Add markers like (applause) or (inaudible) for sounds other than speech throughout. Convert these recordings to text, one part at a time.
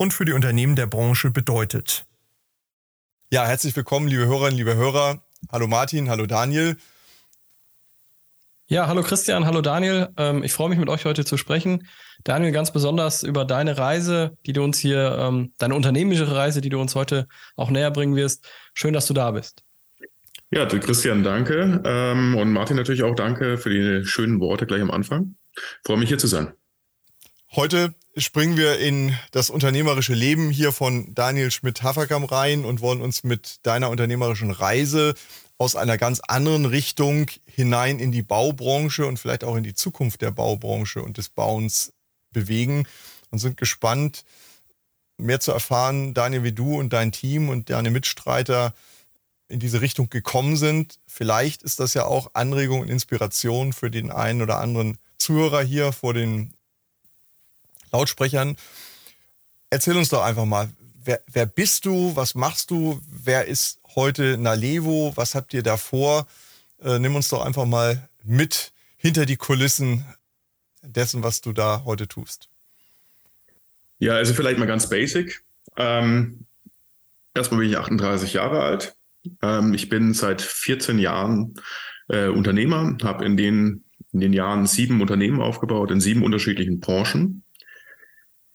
und für die Unternehmen der Branche bedeutet. Ja, herzlich willkommen, liebe Hörerinnen, liebe Hörer. Hallo Martin, hallo Daniel. Ja, hallo Christian, hallo Daniel. Ähm, ich freue mich mit euch heute zu sprechen. Daniel, ganz besonders über deine Reise, die du uns hier, ähm, deine unternehmerische Reise, die du uns heute auch näher bringen wirst. Schön, dass du da bist. Ja, Christian, danke. Ähm, und Martin natürlich auch danke für die schönen Worte gleich am Anfang. freue mich hier zu sein. Heute springen wir in das unternehmerische Leben hier von Daniel Schmidt-Haferkam rein und wollen uns mit deiner unternehmerischen Reise aus einer ganz anderen Richtung hinein in die Baubranche und vielleicht auch in die Zukunft der Baubranche und des Bauens bewegen und sind gespannt, mehr zu erfahren, Daniel, wie du und dein Team und deine Mitstreiter in diese Richtung gekommen sind. Vielleicht ist das ja auch Anregung und Inspiration für den einen oder anderen Zuhörer hier vor den Lautsprechern. Erzähl uns doch einfach mal, wer, wer bist du, was machst du, wer ist heute Nalevo, was habt ihr da vor? Äh, nimm uns doch einfach mal mit hinter die Kulissen dessen, was du da heute tust. Ja, also vielleicht mal ganz basic. Ähm, erstmal bin ich 38 Jahre alt. Ähm, ich bin seit 14 Jahren äh, Unternehmer, habe in den, in den Jahren sieben Unternehmen aufgebaut, in sieben unterschiedlichen Branchen.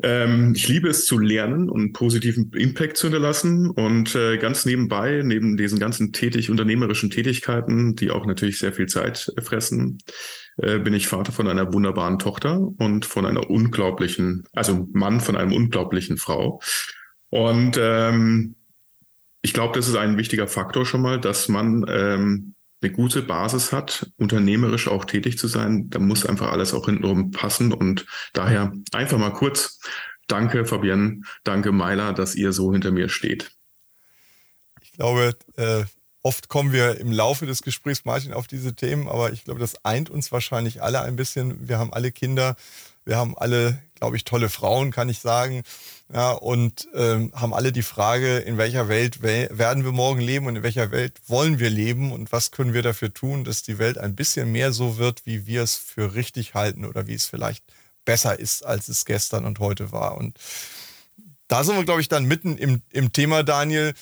Ähm, ich liebe es zu lernen und positiven Impact zu hinterlassen. Und äh, ganz nebenbei, neben diesen ganzen tätig unternehmerischen Tätigkeiten, die auch natürlich sehr viel Zeit fressen, äh, bin ich Vater von einer wunderbaren Tochter und von einer unglaublichen, also Mann von einer unglaublichen Frau. Und ähm, ich glaube, das ist ein wichtiger Faktor schon mal, dass man ähm, eine gute Basis hat, unternehmerisch auch tätig zu sein, da muss einfach alles auch hintenrum passen. Und daher einfach mal kurz, danke Fabienne, danke Meiler, dass ihr so hinter mir steht. Ich glaube, äh, oft kommen wir im Laufe des Gesprächs, Martin, auf diese Themen, aber ich glaube, das eint uns wahrscheinlich alle ein bisschen. Wir haben alle Kinder, wir haben alle, glaube ich, tolle Frauen, kann ich sagen. Ja, und ähm, haben alle die Frage, in welcher Welt we werden wir morgen leben und in welcher Welt wollen wir leben und was können wir dafür tun, dass die Welt ein bisschen mehr so wird, wie wir es für richtig halten oder wie es vielleicht besser ist, als es gestern und heute war. Und da sind wir, glaube ich, dann mitten im, im Thema, Daniel.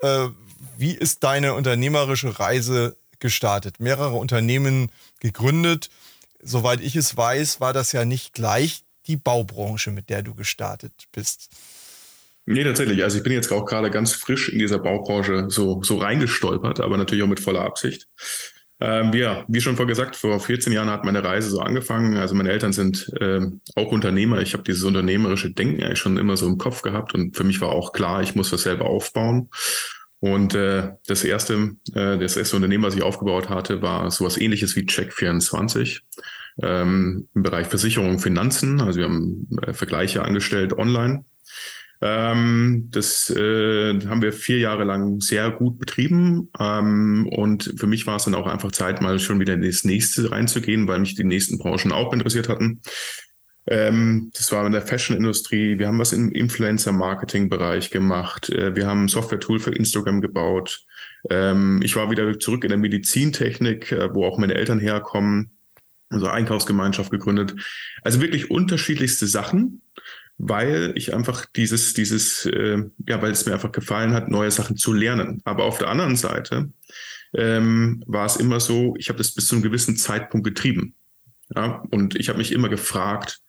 Äh, wie ist deine unternehmerische Reise gestartet? Mehrere Unternehmen gegründet. Soweit ich es weiß, war das ja nicht gleich die Baubranche, mit der du gestartet bist? Nee, tatsächlich. Also ich bin jetzt auch gerade ganz frisch in dieser Baubranche so, so reingestolpert, aber natürlich auch mit voller Absicht. Ähm, ja, wie schon vorher gesagt, vor 14 Jahren hat meine Reise so angefangen. Also meine Eltern sind ähm, auch Unternehmer. Ich habe dieses unternehmerische Denken eigentlich schon immer so im Kopf gehabt und für mich war auch klar, ich muss was selber aufbauen. Und äh, das erste, äh, das erste Unternehmen, was ich aufgebaut hatte, war sowas ähnliches wie Check24 ähm, im Bereich Versicherung, Finanzen. Also wir haben äh, Vergleiche angestellt online. Ähm, das äh, haben wir vier Jahre lang sehr gut betrieben. Ähm, und für mich war es dann auch einfach Zeit, mal schon wieder in das nächste reinzugehen, weil mich die nächsten Branchen auch interessiert hatten. Ähm, das war in der Fashion-Industrie. Wir haben was im Influencer-Marketing-Bereich gemacht. Äh, wir haben ein Software-Tool für Instagram gebaut. Ähm, ich war wieder zurück in der Medizintechnik, äh, wo auch meine Eltern herkommen also Einkaufsgemeinschaft gegründet. Also wirklich unterschiedlichste Sachen, weil ich einfach dieses, dieses, äh, ja, weil es mir einfach gefallen hat, neue Sachen zu lernen. Aber auf der anderen Seite ähm, war es immer so, ich habe das bis zu einem gewissen Zeitpunkt getrieben. Ja, und ich habe mich immer gefragt,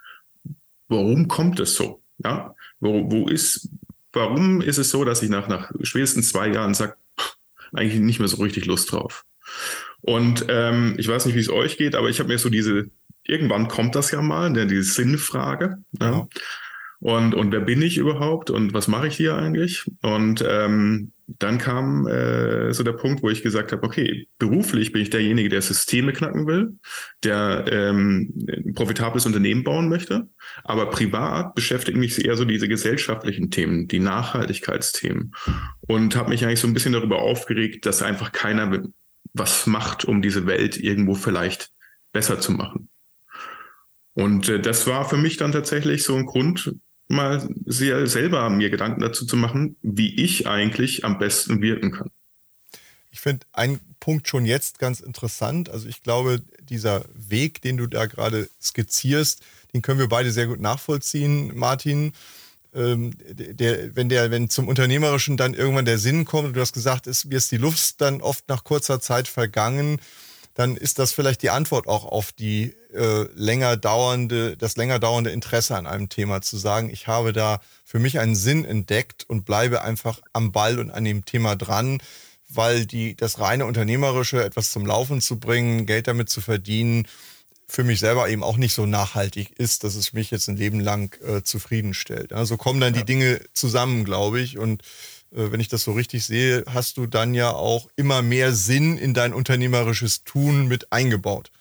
warum kommt es so? Ja, wo, wo ist, warum ist es so, dass ich nach, nach spätestens zwei Jahren sage, eigentlich nicht mehr so richtig Lust drauf? Und ähm, ich weiß nicht, wie es euch geht, aber ich habe mir so diese, irgendwann kommt das ja mal, ne, diese Sinnfrage. Ne? Ja. Und, und wer bin ich überhaupt und was mache ich hier eigentlich? Und ähm, dann kam äh, so der Punkt, wo ich gesagt habe, okay, beruflich bin ich derjenige, der Systeme knacken will, der ähm, ein profitables Unternehmen bauen möchte, aber privat beschäftigen mich eher so diese gesellschaftlichen Themen, die Nachhaltigkeitsthemen und habe mich eigentlich so ein bisschen darüber aufgeregt, dass einfach keiner was macht, um diese Welt irgendwo vielleicht besser zu machen. Und äh, das war für mich dann tatsächlich so ein Grund, mal sehr selber mir Gedanken dazu zu machen, wie ich eigentlich am besten wirken kann. Ich finde einen Punkt schon jetzt ganz interessant. Also ich glaube, dieser Weg, den du da gerade skizzierst, den können wir beide sehr gut nachvollziehen, Martin. Ähm, der, wenn der, wenn zum Unternehmerischen dann irgendwann der Sinn kommt, du hast gesagt, ist, mir ist die Luft dann oft nach kurzer Zeit vergangen, dann ist das vielleicht die Antwort auch auf die äh, länger dauernde, das länger dauernde Interesse an einem Thema zu sagen, ich habe da für mich einen Sinn entdeckt und bleibe einfach am Ball und an dem Thema dran, weil die, das reine Unternehmerische, etwas zum Laufen zu bringen, Geld damit zu verdienen, für mich selber eben auch nicht so nachhaltig ist, dass es mich jetzt ein Leben lang äh, zufriedenstellt. Also kommen dann ja. die Dinge zusammen, glaube ich. Und äh, wenn ich das so richtig sehe, hast du dann ja auch immer mehr Sinn in dein unternehmerisches Tun mit eingebaut.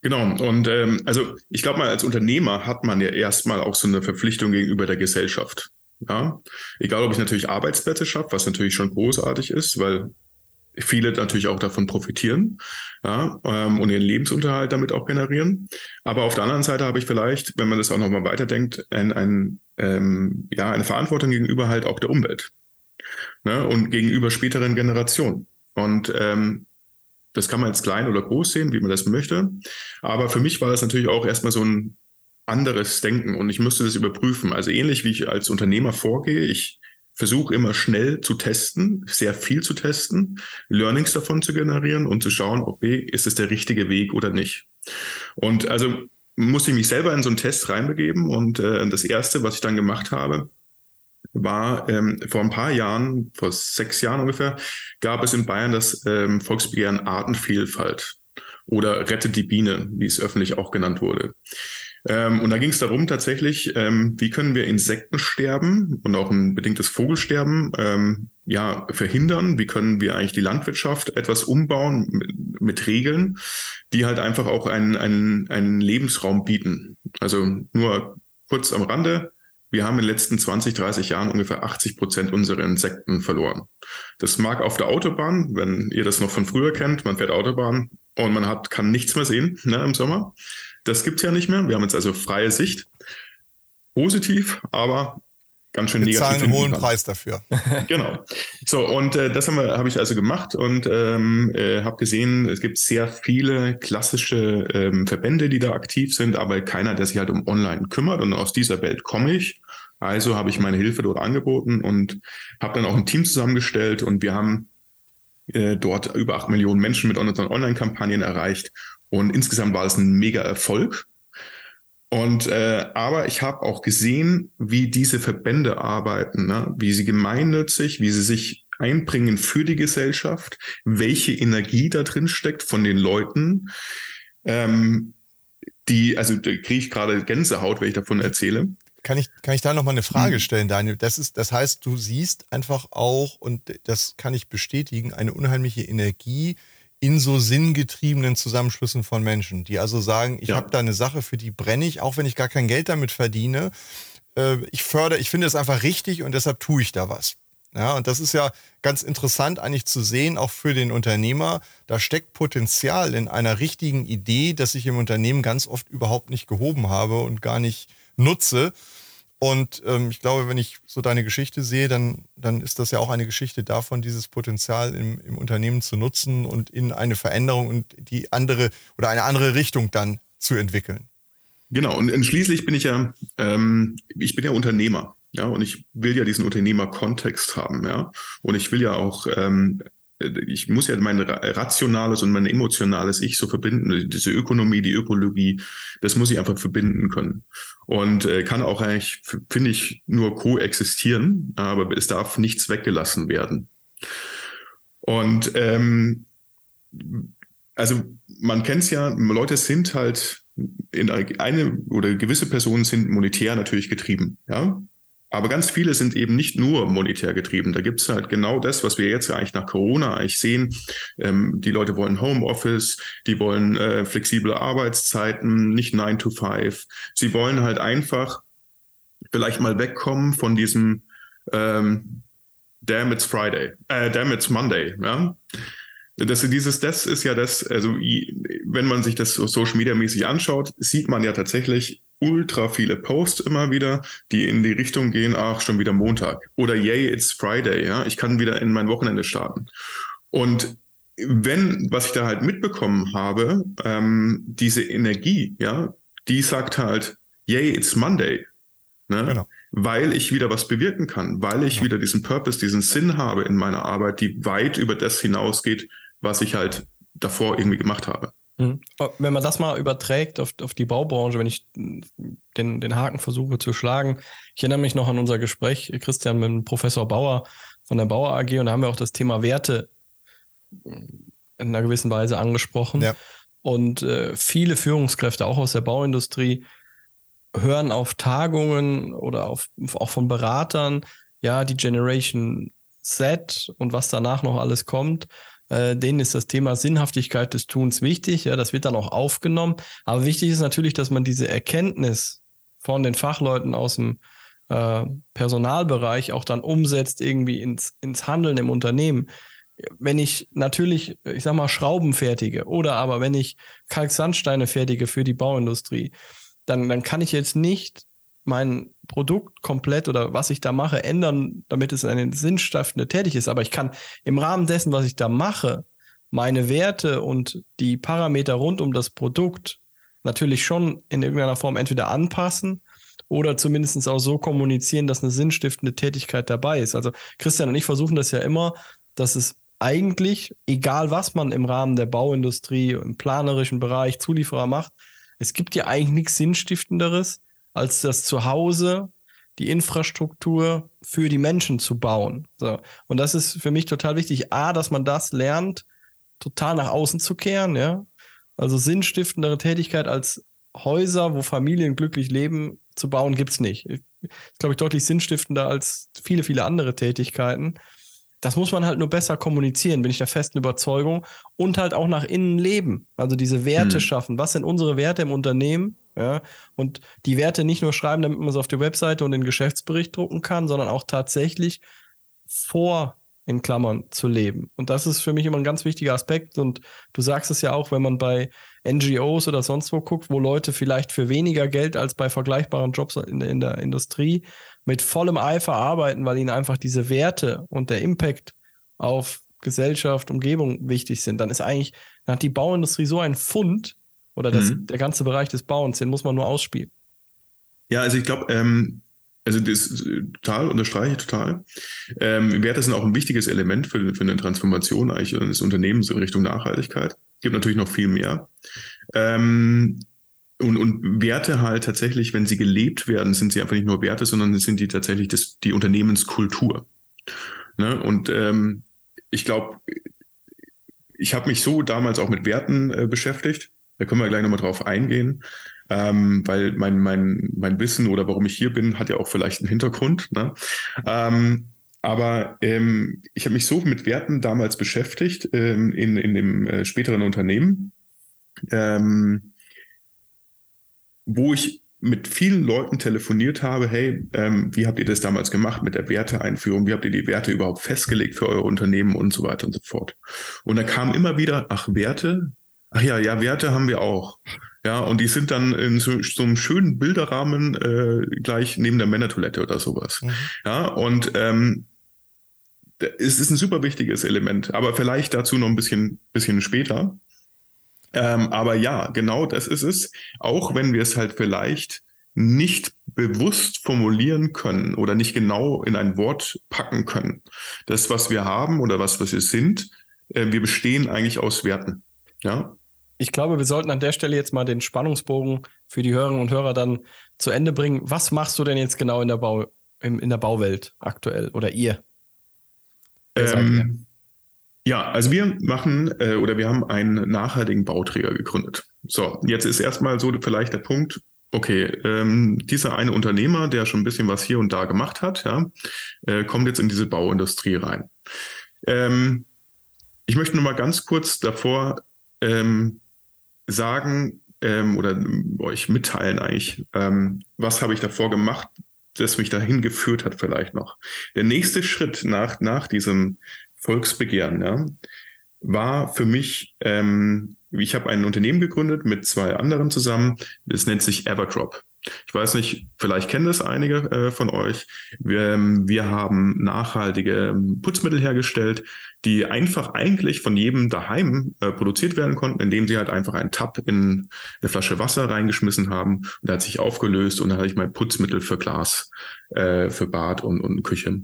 Genau, und ähm, also ich glaube mal, als Unternehmer hat man ja erstmal auch so eine Verpflichtung gegenüber der Gesellschaft. Ja? Egal, ob ich natürlich Arbeitsplätze schaffe, was natürlich schon großartig ist, weil viele natürlich auch davon profitieren ja, ähm, und ihren Lebensunterhalt damit auch generieren. Aber auf der anderen Seite habe ich vielleicht, wenn man das auch nochmal weiterdenkt, ein, ein, ähm, ja, eine Verantwortung gegenüber halt auch der Umwelt ne, und gegenüber späteren Generationen. Und ähm, das kann man jetzt klein oder groß sehen, wie man das möchte. Aber für mich war das natürlich auch erstmal so ein anderes Denken und ich musste das überprüfen. Also ähnlich wie ich als Unternehmer vorgehe, ich versuche immer schnell zu testen, sehr viel zu testen, Learnings davon zu generieren und zu schauen, okay, ist es der richtige Weg oder nicht. Und also musste ich mich selber in so einen Test reinbegeben und äh, das erste, was ich dann gemacht habe, war ähm, vor ein paar Jahren, vor sechs Jahren ungefähr, gab es in Bayern das ähm, Volksbegehren Artenvielfalt oder Rettet die Biene, wie es öffentlich auch genannt wurde. Ähm, und da ging es darum tatsächlich, ähm, wie können wir Insektensterben und auch ein bedingtes Vogelsterben ähm, ja verhindern? Wie können wir eigentlich die Landwirtschaft etwas umbauen mit, mit Regeln, die halt einfach auch einen, einen, einen Lebensraum bieten? Also nur kurz am Rande. Wir haben in den letzten 20, 30 Jahren ungefähr 80 Prozent unserer Insekten verloren. Das mag auf der Autobahn, wenn ihr das noch von früher kennt, man fährt Autobahn und man hat, kann nichts mehr sehen ne, im Sommer. Das gibt es ja nicht mehr. Wir haben jetzt also freie Sicht. Positiv, aber ganz schön negativ. Wir zahlen einen hohen Preis dafür. (laughs) genau. So, und äh, das habe hab ich also gemacht und ähm, äh, habe gesehen, es gibt sehr viele klassische ähm, Verbände, die da aktiv sind, aber keiner, der sich halt um Online kümmert. Und aus dieser Welt komme ich. Also habe ich meine Hilfe dort angeboten und habe dann auch ein Team zusammengestellt und wir haben äh, dort über acht Millionen Menschen mit unseren Online-Kampagnen erreicht und insgesamt war es ein mega Erfolg. Und äh, aber ich habe auch gesehen, wie diese Verbände arbeiten, ne? wie sie gemeinnützig, wie sie sich einbringen für die Gesellschaft, welche Energie da drin steckt von den Leuten. Ähm, die, also da kriege ich gerade Gänsehaut, wenn ich davon erzähle. Kann ich, kann ich da noch mal eine Frage hm. stellen, Daniel? Das ist, das heißt, du siehst einfach auch, und das kann ich bestätigen, eine unheimliche Energie in so sinngetriebenen Zusammenschlüssen von Menschen, die also sagen, ich ja. habe da eine Sache, für die brenne ich, auch wenn ich gar kein Geld damit verdiene. Äh, ich fördere, ich finde es einfach richtig und deshalb tue ich da was. Ja, und das ist ja ganz interessant eigentlich zu sehen, auch für den Unternehmer. Da steckt Potenzial in einer richtigen Idee, das ich im Unternehmen ganz oft überhaupt nicht gehoben habe und gar nicht nutze. Und ähm, ich glaube, wenn ich so deine Geschichte sehe, dann, dann ist das ja auch eine Geschichte davon, dieses Potenzial im, im Unternehmen zu nutzen und in eine Veränderung und die andere oder eine andere Richtung dann zu entwickeln. Genau, und, und schließlich bin ich ja, ähm, ich bin ja Unternehmer. Ja, und ich will ja diesen Unternehmerkontext haben, ja. Und ich will ja auch ähm, ich muss ja mein rationales und mein emotionales Ich so verbinden. Diese Ökonomie, die Ökologie, das muss ich einfach verbinden können. Und äh, kann auch eigentlich, finde ich, nur koexistieren, aber es darf nichts weggelassen werden. Und ähm, also man kennt es ja, Leute sind halt in eine oder gewisse Personen sind monetär natürlich getrieben, ja. Aber ganz viele sind eben nicht nur monetär getrieben. Da gibt es halt genau das, was wir jetzt eigentlich nach Corona eigentlich sehen. Ähm, die Leute wollen Homeoffice, die wollen äh, flexible Arbeitszeiten, nicht 9 to 5. Sie wollen halt einfach vielleicht mal wegkommen von diesem ähm, Damn it's Friday, äh, Damn it's Monday, ja. Das, dieses, das ist ja das, also wenn man sich das so Social Media mäßig anschaut, sieht man ja tatsächlich ultra viele Posts immer wieder, die in die Richtung gehen, ach, schon wieder Montag. Oder yay, it's Friday, ja, ich kann wieder in mein Wochenende starten. Und wenn, was ich da halt mitbekommen habe, ähm, diese Energie, ja, die sagt halt, yay, it's Monday. Ne? Genau. Weil ich wieder was bewirken kann, weil ich genau. wieder diesen Purpose, diesen Sinn habe in meiner Arbeit, die weit über das hinausgeht, was ich halt davor irgendwie gemacht habe. Mhm. Wenn man das mal überträgt auf, auf die Baubranche, wenn ich den, den Haken versuche zu schlagen, ich erinnere mich noch an unser Gespräch, Christian, mit Professor Bauer von der Bauer AG und da haben wir auch das Thema Werte in einer gewissen Weise angesprochen. Ja. Und äh, viele Führungskräfte, auch aus der Bauindustrie, hören auf Tagungen oder auf, auch von Beratern, ja, die Generation Z und was danach noch alles kommt äh, denen ist das Thema Sinnhaftigkeit des Tuns wichtig. Ja, das wird dann auch aufgenommen. Aber wichtig ist natürlich, dass man diese Erkenntnis von den Fachleuten aus dem äh, Personalbereich auch dann umsetzt irgendwie ins, ins Handeln im Unternehmen. Wenn ich natürlich, ich sag mal, Schrauben fertige oder aber wenn ich Kalksandsteine fertige für die Bauindustrie, dann, dann kann ich jetzt nicht mein Produkt komplett oder was ich da mache ändern, damit es eine sinnstiftende tätig ist. Aber ich kann im Rahmen dessen, was ich da mache, meine Werte und die Parameter rund um das Produkt natürlich schon in irgendeiner Form entweder anpassen oder zumindest auch so kommunizieren, dass eine sinnstiftende Tätigkeit dabei ist. Also Christian und ich versuchen das ja immer, dass es eigentlich, egal was man im Rahmen der Bauindustrie, im planerischen Bereich, Zulieferer macht, es gibt ja eigentlich nichts Sinnstiftenderes, als das Zuhause, die Infrastruktur für die Menschen zu bauen. So. Und das ist für mich total wichtig. A, dass man das lernt, total nach außen zu kehren, ja. Also sinnstiftendere Tätigkeit als Häuser, wo Familien glücklich leben, zu bauen, gibt es nicht. Ist, glaube ich, deutlich sinnstiftender als viele, viele andere Tätigkeiten. Das muss man halt nur besser kommunizieren, bin ich der festen Überzeugung. Und halt auch nach innen leben. Also diese Werte hm. schaffen. Was sind unsere Werte im Unternehmen? Ja, und die Werte nicht nur schreiben, damit man sie auf die Webseite und den Geschäftsbericht drucken kann, sondern auch tatsächlich vor in Klammern zu leben. Und das ist für mich immer ein ganz wichtiger Aspekt. Und du sagst es ja auch, wenn man bei NGOs oder sonst wo guckt, wo Leute vielleicht für weniger Geld als bei vergleichbaren Jobs in, in der Industrie mit vollem Eifer arbeiten, weil ihnen einfach diese Werte und der Impact auf Gesellschaft, Umgebung wichtig sind, dann ist eigentlich, dann hat die Bauindustrie so ein Fund, oder das, mhm. der ganze Bereich des Bauens, den muss man nur ausspielen. Ja, also ich glaube, ähm, also das total, unterstreiche ich total. Ähm, Werte sind auch ein wichtiges Element für, für eine Transformation eigentlich des Unternehmens in Richtung Nachhaltigkeit. Gibt natürlich noch viel mehr. Ähm, und, und Werte halt tatsächlich, wenn sie gelebt werden, sind sie einfach nicht nur Werte, sondern sind die tatsächlich das, die Unternehmenskultur. Ne? Und ähm, ich glaube, ich habe mich so damals auch mit Werten äh, beschäftigt da können wir gleich nochmal drauf eingehen, ähm, weil mein, mein, mein Wissen oder warum ich hier bin, hat ja auch vielleicht einen Hintergrund. Ne? Ähm, aber ähm, ich habe mich so mit Werten damals beschäftigt ähm, in, in dem äh, späteren Unternehmen, ähm, wo ich mit vielen Leuten telefoniert habe, hey, ähm, wie habt ihr das damals gemacht mit der Werteeinführung? Wie habt ihr die Werte überhaupt festgelegt für euer Unternehmen und so weiter und so fort? Und da kam immer wieder, ach, Werte, Ach ja, ja, Werte haben wir auch. Ja, und die sind dann in so, so einem schönen Bilderrahmen äh, gleich neben der Männertoilette oder sowas. Mhm. Ja, und ähm, es ist ein super wichtiges Element, aber vielleicht dazu noch ein bisschen, bisschen später. Ähm, aber ja, genau das ist es. Auch wenn wir es halt vielleicht nicht bewusst formulieren können oder nicht genau in ein Wort packen können. Das, was wir haben oder was, was wir sind, äh, wir bestehen eigentlich aus Werten. Ja, ich glaube, wir sollten an der Stelle jetzt mal den Spannungsbogen für die Hörerinnen und Hörer dann zu Ende bringen. Was machst du denn jetzt genau in der, Bau, in, in der Bauwelt aktuell oder ihr? Ähm, ja, also wir machen äh, oder wir haben einen nachhaltigen Bauträger gegründet. So, jetzt ist erstmal so vielleicht der Punkt, okay, ähm, dieser eine Unternehmer, der schon ein bisschen was hier und da gemacht hat, ja, äh, kommt jetzt in diese Bauindustrie rein. Ähm, ich möchte nur mal ganz kurz davor ähm, sagen ähm, oder euch mitteilen eigentlich, ähm, was habe ich davor gemacht, das mich dahin geführt hat vielleicht noch. Der nächste Schritt nach, nach diesem Volksbegehren ja, war für mich, ähm, ich habe ein Unternehmen gegründet mit zwei anderen zusammen, das nennt sich Everdrop. Ich weiß nicht, vielleicht kennen das einige äh, von euch. Wir, ähm, wir haben nachhaltige ähm, Putzmittel hergestellt, die einfach eigentlich von jedem daheim äh, produziert werden konnten, indem sie halt einfach einen Tab in eine Flasche Wasser reingeschmissen haben und hat sich aufgelöst und dann hatte ich mein Putzmittel für Glas, äh, für Bad und, und Küche.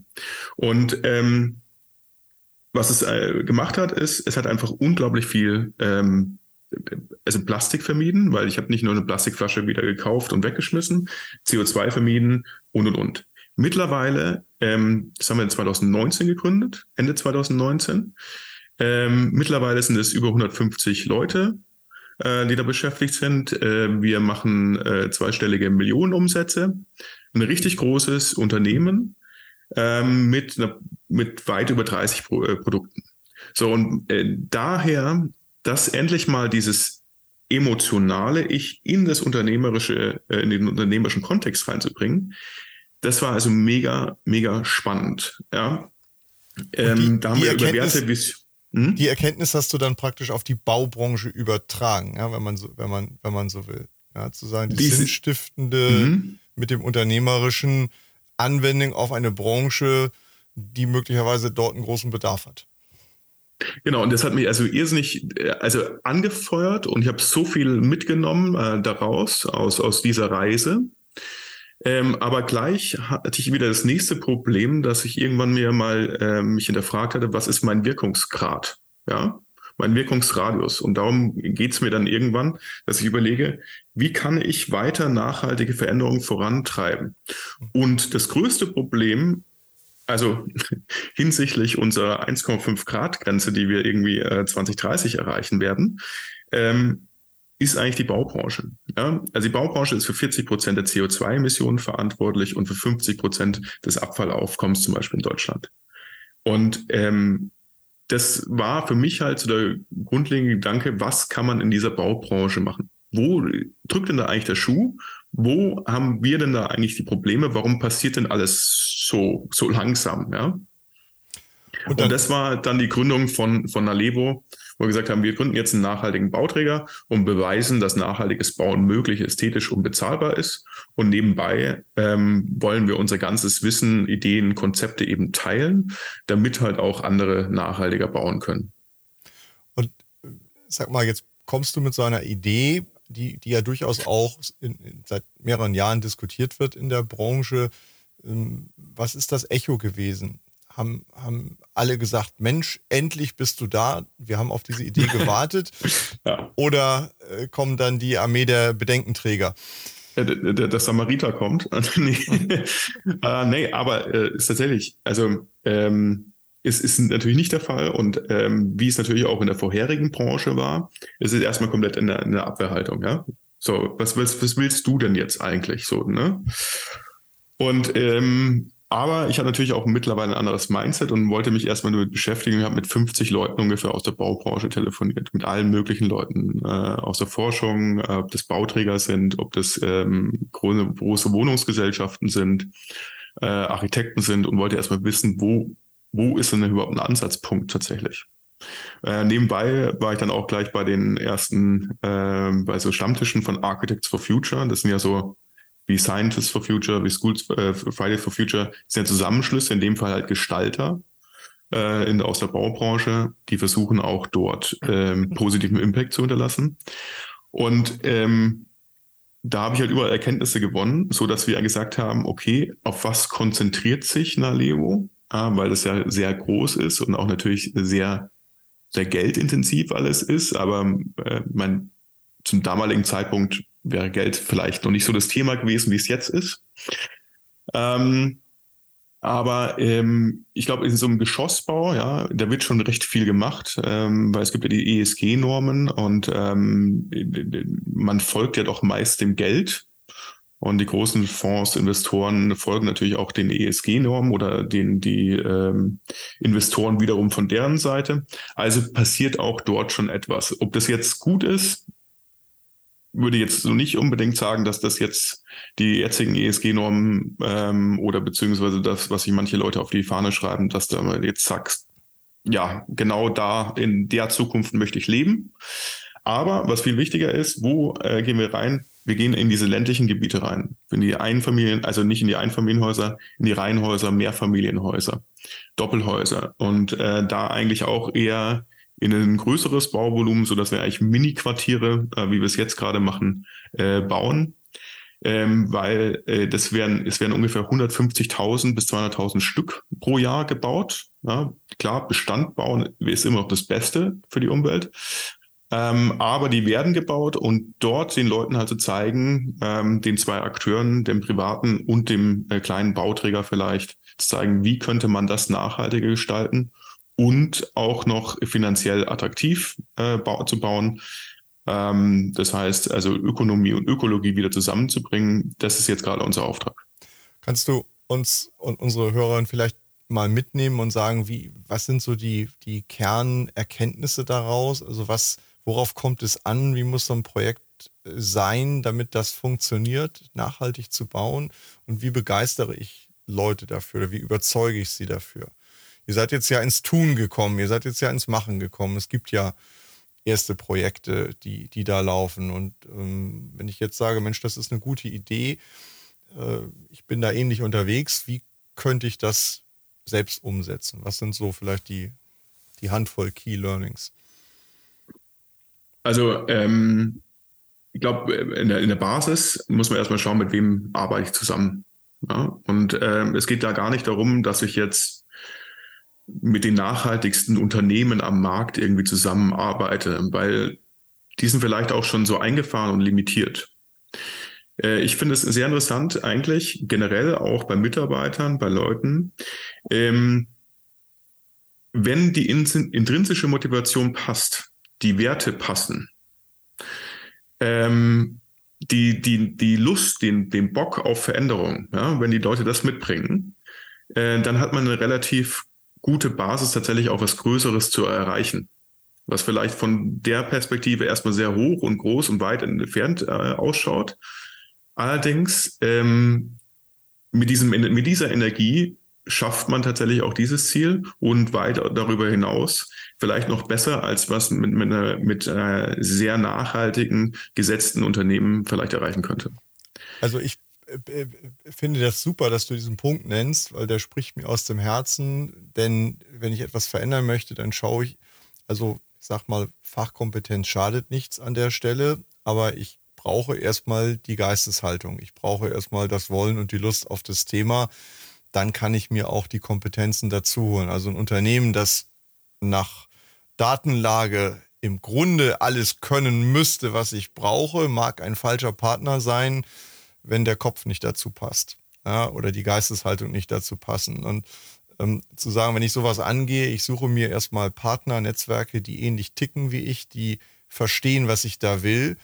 Und ähm, was es äh, gemacht hat, ist, es hat einfach unglaublich viel ähm, also Plastik vermieden, weil ich habe nicht nur eine Plastikflasche wieder gekauft und weggeschmissen, CO2 vermieden und und und. Mittlerweile, ähm, das haben wir in 2019 gegründet, Ende 2019. Ähm, mittlerweile sind es über 150 Leute, äh, die da beschäftigt sind. Äh, wir machen äh, zweistellige Millionenumsätze. Ein richtig großes Unternehmen ähm, mit, mit weit über 30 Pro, äh, Produkten. So, und äh, daher dass endlich mal dieses emotionale Ich in das unternehmerische, äh, in den unternehmerischen Kontext reinzubringen, das war also mega, mega spannend. Ja. Ähm, die, da haben wir über Werte hm? Die Erkenntnis hast du dann praktisch auf die Baubranche übertragen, ja, wenn man so, wenn man, wenn man so will. Ja, zu sagen, die Diese, sinnstiftende mhm. mit dem unternehmerischen Anwendung auf eine Branche, die möglicherweise dort einen großen Bedarf hat. Genau, und das hat mich also irrsinnig äh, also angefeuert und ich habe so viel mitgenommen äh, daraus, aus, aus dieser Reise. Ähm, aber gleich hatte ich wieder das nächste Problem, dass ich irgendwann mir mal äh, mich hinterfragt hatte, was ist mein Wirkungsgrad? Ja, mein Wirkungsradius. Und darum geht es mir dann irgendwann, dass ich überlege, wie kann ich weiter nachhaltige Veränderungen vorantreiben? Und das größte Problem also (laughs) hinsichtlich unserer 1,5 Grad Grenze, die wir irgendwie äh, 2030 erreichen werden, ähm, ist eigentlich die Baubranche. Ja? Also die Baubranche ist für 40 Prozent der CO2-Emissionen verantwortlich und für 50 Prozent des Abfallaufkommens zum Beispiel in Deutschland. Und ähm, das war für mich halt so der grundlegende Gedanke, was kann man in dieser Baubranche machen? Wo drückt denn da eigentlich der Schuh? Wo haben wir denn da eigentlich die Probleme? Warum passiert denn alles so, so langsam? Ja? Und, und, das war dann die Gründung von, von Nalevo, wo wir gesagt haben, wir gründen jetzt einen nachhaltigen Bauträger und beweisen, dass nachhaltiges Bauen möglich, ästhetisch und bezahlbar ist. Und nebenbei ähm, wollen wir unser ganzes Wissen, Ideen, Konzepte eben teilen, damit halt auch andere nachhaltiger bauen können. Und sag mal, jetzt kommst du mit so einer Idee die, die ja durchaus auch in, in, seit mehreren Jahren diskutiert wird in der Branche. Ähm, was ist das Echo gewesen? Haben, haben alle gesagt, Mensch, endlich bist du da, wir haben auf diese Idee (laughs) gewartet? ja. Oder äh, kommen dann die Armee der Bedenkenträger? Der, der, der Samariter kommt. (laughs) nee. äh, nee, aber äh, ist tatsächlich, also ähm, es ist natürlich nicht der Fall und ähm, wie es natürlich auch in der vorherigen Branche war, ist es erstmal komplett in der, in der Abwehrhaltung, ja. So, was, was, was willst du denn jetzt eigentlich so, ne? Und ähm, aber ich hatte natürlich auch mittlerweile ein anderes Mindset und wollte mich erstmal nur beschäftigen. Ich habe mit 50 Leuten ungefähr aus der Baubranche telefoniert, mit allen möglichen Leuten äh, aus der Forschung, äh, ob das Bauträger sind, ob das ähm, große, große Wohnungsgesellschaften sind, äh, Architekten sind und wollte erstmal wissen, wo wo ist denn überhaupt ein Ansatzpunkt tatsächlich? Äh, nebenbei war ich dann auch gleich bei den ersten, äh, bei so Stammtischen von Architects for Future. Das sind ja so wie Scientists for Future, wie Schools äh, Friday for Future. Das sind ja Zusammenschlüsse, in dem Fall halt Gestalter äh, in, aus der Baubranche, die versuchen auch dort ähm, positiven Impact zu hinterlassen. Und ähm, da habe ich halt überall Erkenntnisse gewonnen, so dass wir gesagt haben, okay, auf was konzentriert sich Naleo? Weil es ja sehr groß ist und auch natürlich sehr, sehr geldintensiv alles ist. Aber äh, mein, zum damaligen Zeitpunkt wäre Geld vielleicht noch nicht so das Thema gewesen, wie es jetzt ist. Ähm, aber ähm, ich glaube, in so einem Geschossbau, ja, da wird schon recht viel gemacht, ähm, weil es gibt ja die ESG-Normen und ähm, man folgt ja doch meist dem Geld Und die großen Fonds, Investoren folgen natürlich auch den ESG-Normen oder den die ähm, Investoren wiederum von deren Seite. Also passiert auch dort schon etwas. Ob das jetzt gut ist, würde jetzt so nicht unbedingt sagen, dass das jetzt die jetzigen ESG-Normen ähm, oder beziehungsweise das, was sich manche Leute auf die Fahne schreiben, dass du jetzt sagst, ja, genau da in der Zukunft möchte ich leben. Aber was viel wichtiger ist, wo äh, gehen wir rein? Wir gehen in diese ländlichen Gebiete rein, in die Einfamilien, also nicht in die Einfamilienhäuser, in die Reihenhäuser, Mehrfamilienhäuser, Doppelhäuser und äh, da eigentlich auch eher in ein größeres Bauvolumen, so dass wir eigentlich Mini-Quartiere, äh, wie wir es jetzt gerade machen, äh, bauen. Ähm, weil äh, das werden, es werden ungefähr 150.000 bis 200.000 Stück pro Jahr gebaut. Ja, klar, Bestand bauen ist immer noch das Beste für die Umwelt. Ähm, aber die werden gebaut und dort den Leuten halt zu zeigen, ähm, den zwei Akteuren, dem privaten und dem äh, kleinen Bauträger vielleicht, zu zeigen, wie könnte man das nachhaltiger gestalten und auch noch finanziell attraktiv äh, ba zu bauen. Ähm, das heißt, also Ökonomie und Ökologie wieder zusammenzubringen, das ist jetzt gerade unser Auftrag. Kannst du uns und unsere Hörer vielleicht mal mitnehmen und sagen, wie, was sind so die, die Kernerkenntnisse daraus? Also was, Worauf kommt es an? Wie muss so ein Projekt äh, sein, damit das funktioniert, nachhaltig zu bauen? Und wie begeistere ich Leute dafür oder wie überzeuge ich sie dafür? Ihr seid jetzt ja ins Tun gekommen, ihr seid jetzt ja ins Machen gekommen. Es gibt ja erste Projekte, die, die da laufen. Und ähm, wenn ich jetzt sage, Mensch, das ist eine gute Idee, äh, ich bin da ähnlich unterwegs, wie könnte ich das selbst umsetzen? Was sind so vielleicht die, die Handvoll Key Learnings? Also ähm, ich glaube, in der, in der Basis muss man erstmal schauen, mit wem arbeite ich zusammen. Ja? Und ähm, es geht da gar nicht darum, dass ich jetzt mit den nachhaltigsten Unternehmen am Markt irgendwie zusammenarbeite, weil die sind vielleicht auch schon so eingefahren und limitiert. Äh, ich finde es sehr interessant eigentlich, generell auch bei Mitarbeitern, bei Leuten, ähm, wenn die intrinsische Motivation passt, die Werte passen, ähm, die, die, die Lust, den, den Bock auf Veränderung, ja, wenn die Leute das mitbringen, äh, dann hat man eine relativ gute Basis, tatsächlich auch was Größeres zu erreichen. Was vielleicht von der Perspektive erstmal sehr hoch und groß und weit entfernt äh, ausschaut. Allerdings ähm, mit, diesem, mit dieser Energie schafft man tatsächlich auch dieses Ziel und weit darüber hinaus vielleicht noch besser, als was mit, mit, einer, mit einer sehr nachhaltigen, gesetzten Unternehmen vielleicht erreichen könnte. Also ich äh, äh, finde das super, dass du diesen Punkt nennst, weil der spricht mir aus dem Herzen. Denn wenn ich etwas verändern möchte, dann schaue ich, also ich sag mal, Fachkompetenz schadet nichts an der Stelle, aber ich brauche erstmal die Geisteshaltung. Ich brauche erstmal das Wollen und die Lust auf das Thema. Dann kann ich mir auch die Kompetenzen dazu holen. Also ein Unternehmen, das nach Datenlage im Grunde alles können müsste, was ich brauche, mag ein falscher Partner sein, wenn der Kopf nicht dazu passt ja, oder die Geisteshaltung nicht dazu passen. Und ähm, zu sagen, wenn ich sowas angehe, ich suche mir erstmal Partner, Netzwerke, die ähnlich ticken wie ich, die verstehen, was ich da will,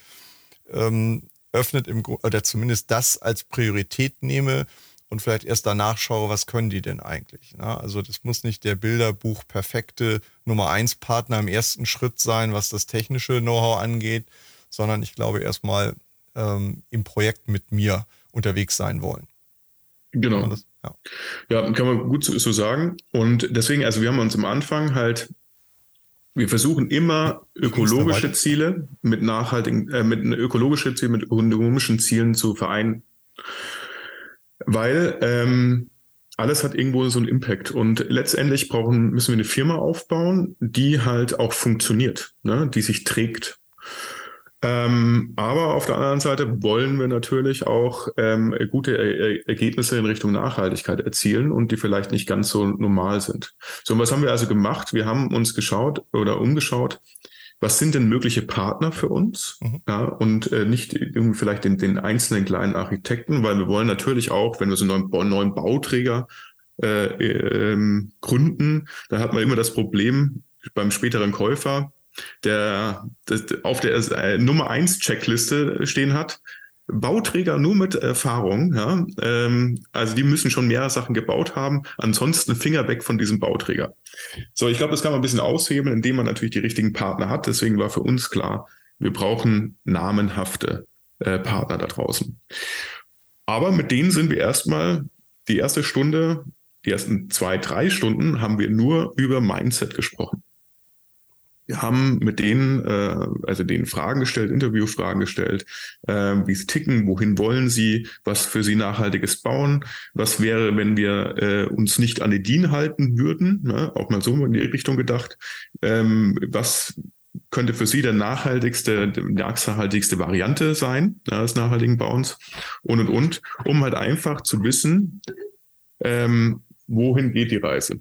ähm, öffnet im Grunde, oder zumindest das als Priorität nehme, und vielleicht erst danach schaue, was können die denn eigentlich. Ne? Also das muss nicht der Bilderbuch perfekte Nummer eins Partner im ersten Schritt sein, was das technische Know-how angeht, sondern ich glaube erstmal ähm, im Projekt mit mir unterwegs sein wollen. Genau. Das, ja. ja. kann man gut so, so sagen. Und deswegen, also wir haben uns am Anfang halt wir versuchen immer ökologische Ziele mit nachhaltigen, äh, mit ökologische Ziele mit ökonomischen Zielen zu vereinen. Weil ähm, alles hat irgendwo so einen Impact. Und letztendlich brauchen, müssen wir eine Firma aufbauen, die halt auch funktioniert, ne? die sich trägt. Ähm, aber auf der anderen Seite wollen wir natürlich auch ähm, gute er Ergebnisse in Richtung Nachhaltigkeit erzielen und die vielleicht nicht ganz so normal sind. So, was haben wir also gemacht? Wir haben uns geschaut oder umgeschaut, was sind denn mögliche Partner für uns? Mhm. Ja, und äh, nicht irgendwie vielleicht den, den einzelnen kleinen Architekten, weil wir wollen natürlich auch, wenn wir so einen neuen, neuen Bauträger äh, ähm, gründen, dann hat man immer das Problem beim späteren Käufer, der das, auf der äh, Nummer eins Checkliste stehen hat, Bauträger nur mit Erfahrung, ja, ähm, also die müssen schon mehrere Sachen gebaut haben, ansonsten Finger weg von diesem Bauträger. So, ich glaube, das kann man ein bisschen aushebeln, indem man natürlich die richtigen Partner hat. Deswegen war für uns klar, wir brauchen namenhafte äh, Partner da draußen. Aber mit denen sind wir erstmal die erste Stunde, die ersten zwei, drei Stunden haben wir nur über Mindset gesprochen. Wir haben mit denen, äh, also denen Fragen gestellt, Interviewfragen gestellt, äh, wie sie ticken, wohin wollen sie, was für sie Nachhaltiges bauen, was wäre, wenn wir äh, uns nicht an die DIN halten würden, ne? auch mal so in die Richtung gedacht, ähm, was könnte für sie der nachhaltigste, nachhaltigste Variante sein, ja, des nachhaltigen Bauens und und und, um halt einfach zu wissen, ähm, wohin geht die Reise.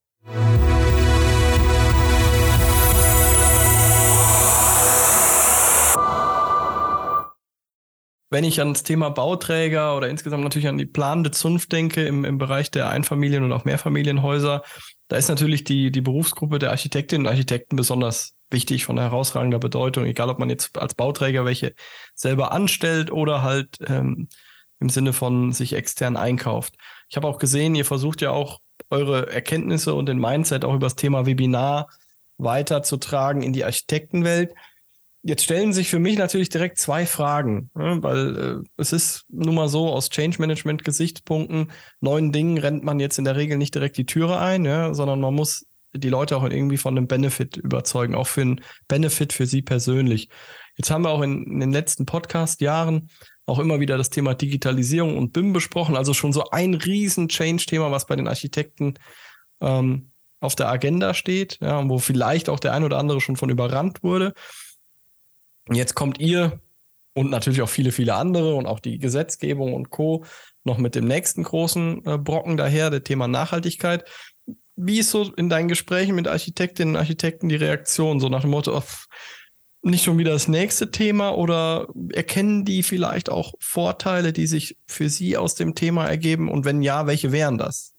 Wenn ich ans Thema Bauträger oder insgesamt natürlich an die planende Zunft denke im, im Bereich der Einfamilien- und auch Mehrfamilienhäuser, da ist natürlich die, die Berufsgruppe der Architektinnen und Architekten besonders wichtig von herausragender Bedeutung, egal ob man jetzt als Bauträger welche selber anstellt oder halt ähm, im Sinne von sich extern einkauft. Ich habe auch gesehen, ihr versucht ja auch eure Erkenntnisse und den Mindset auch über das Thema Webinar weiterzutragen in die Architektenwelt. Jetzt stellen sich für mich natürlich direkt zwei Fragen, ne? weil äh, es ist nun mal so, aus Change Management Gesichtspunkten, neuen Dingen rennt man jetzt in der Regel nicht direkt die Türe ein, sondern man muss die Leute auch irgendwie von einem Benefit überzeugen, auch für einen Benefit für sie persönlich. Jetzt haben wir auch in, in den letzten Podcast-Jahren auch immer wieder das Thema Digitalisierung und BIM besprochen, also schon so ein riesen Change-Thema, was bei den Architekten ähm, auf der Agenda steht, ja, wo vielleicht auch der ein oder andere schon von überrannt wurde. Und jetzt kommt ihr und natürlich auch viele, viele andere und auch die Gesetzgebung und Co. noch mit dem nächsten großen äh, Brocken daher, der Thema Nachhaltigkeit. Wie ist so in deinen Gesprächen mit Architektinnen und Architekten die Reaktion? So nach dem Motto, oh, nicht schon wieder das nächste Thema oder erkennen die vielleicht auch Vorteile, die sich für sie aus dem Thema ergeben? Und wenn ja, welche wären das?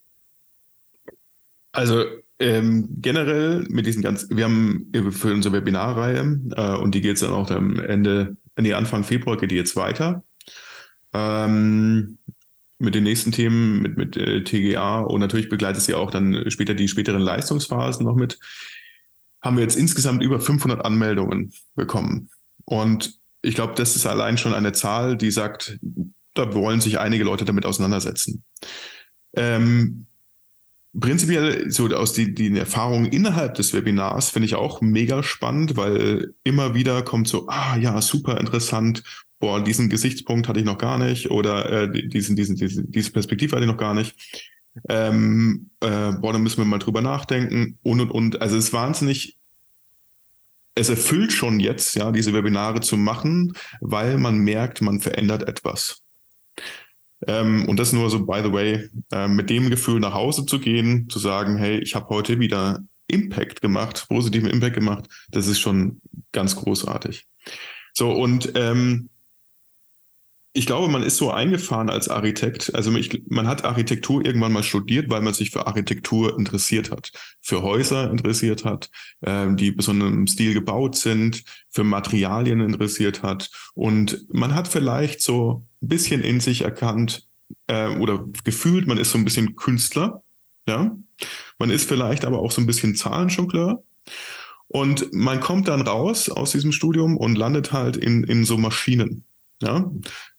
Also ähm, generell mit diesen ganzen, wir haben für unsere Webinarreihe äh, und die geht dann auch am Ende, nee, Anfang Februar geht die jetzt weiter. Ähm, mit den nächsten Themen, mit, mit äh, TGA und natürlich begleitet sie auch dann später die späteren Leistungsphasen noch mit haben wir jetzt insgesamt über 500 Anmeldungen bekommen. Und ich glaube, das ist allein schon eine Zahl, die sagt, da wollen sich einige Leute damit auseinandersetzen. Ähm, prinzipiell so aus die, die Erfahrungen innerhalb des Webinars finde ich auch mega spannend, weil immer wieder kommt so, ah ja, super interessant, boah, diesen Gesichtspunkt hatte ich noch gar nicht oder äh, diesen, diesen, diesen, diese Perspektive hatte ich noch gar nicht. Ähm, äh, boah, da müssen wir mal drüber nachdenken und und und. Also es ist wahnsinnig, es erfüllt schon jetzt, ja, diese Webinare zu machen, weil man merkt, man verändert etwas. Ähm, und das nur so, by the way, äh, mit dem Gefühl nach Hause zu gehen, zu sagen, hey, ich habe heute wieder Impact gemacht, positiven Impact gemacht, das ist schon ganz großartig. So, und ähm, ich glaube, man ist so eingefahren als Architekt. Also ich, man hat Architektur irgendwann mal studiert, weil man sich für Architektur interessiert hat, für Häuser interessiert hat, ähm, die besonderen Stil gebaut sind, für Materialien interessiert hat. Und man hat vielleicht so ein bisschen in sich erkannt äh, oder gefühlt, man ist so ein bisschen Künstler. Ja, man ist vielleicht aber auch so ein bisschen Zahlenjongleur. Und man kommt dann raus aus diesem Studium und landet halt in, in so Maschinen ja,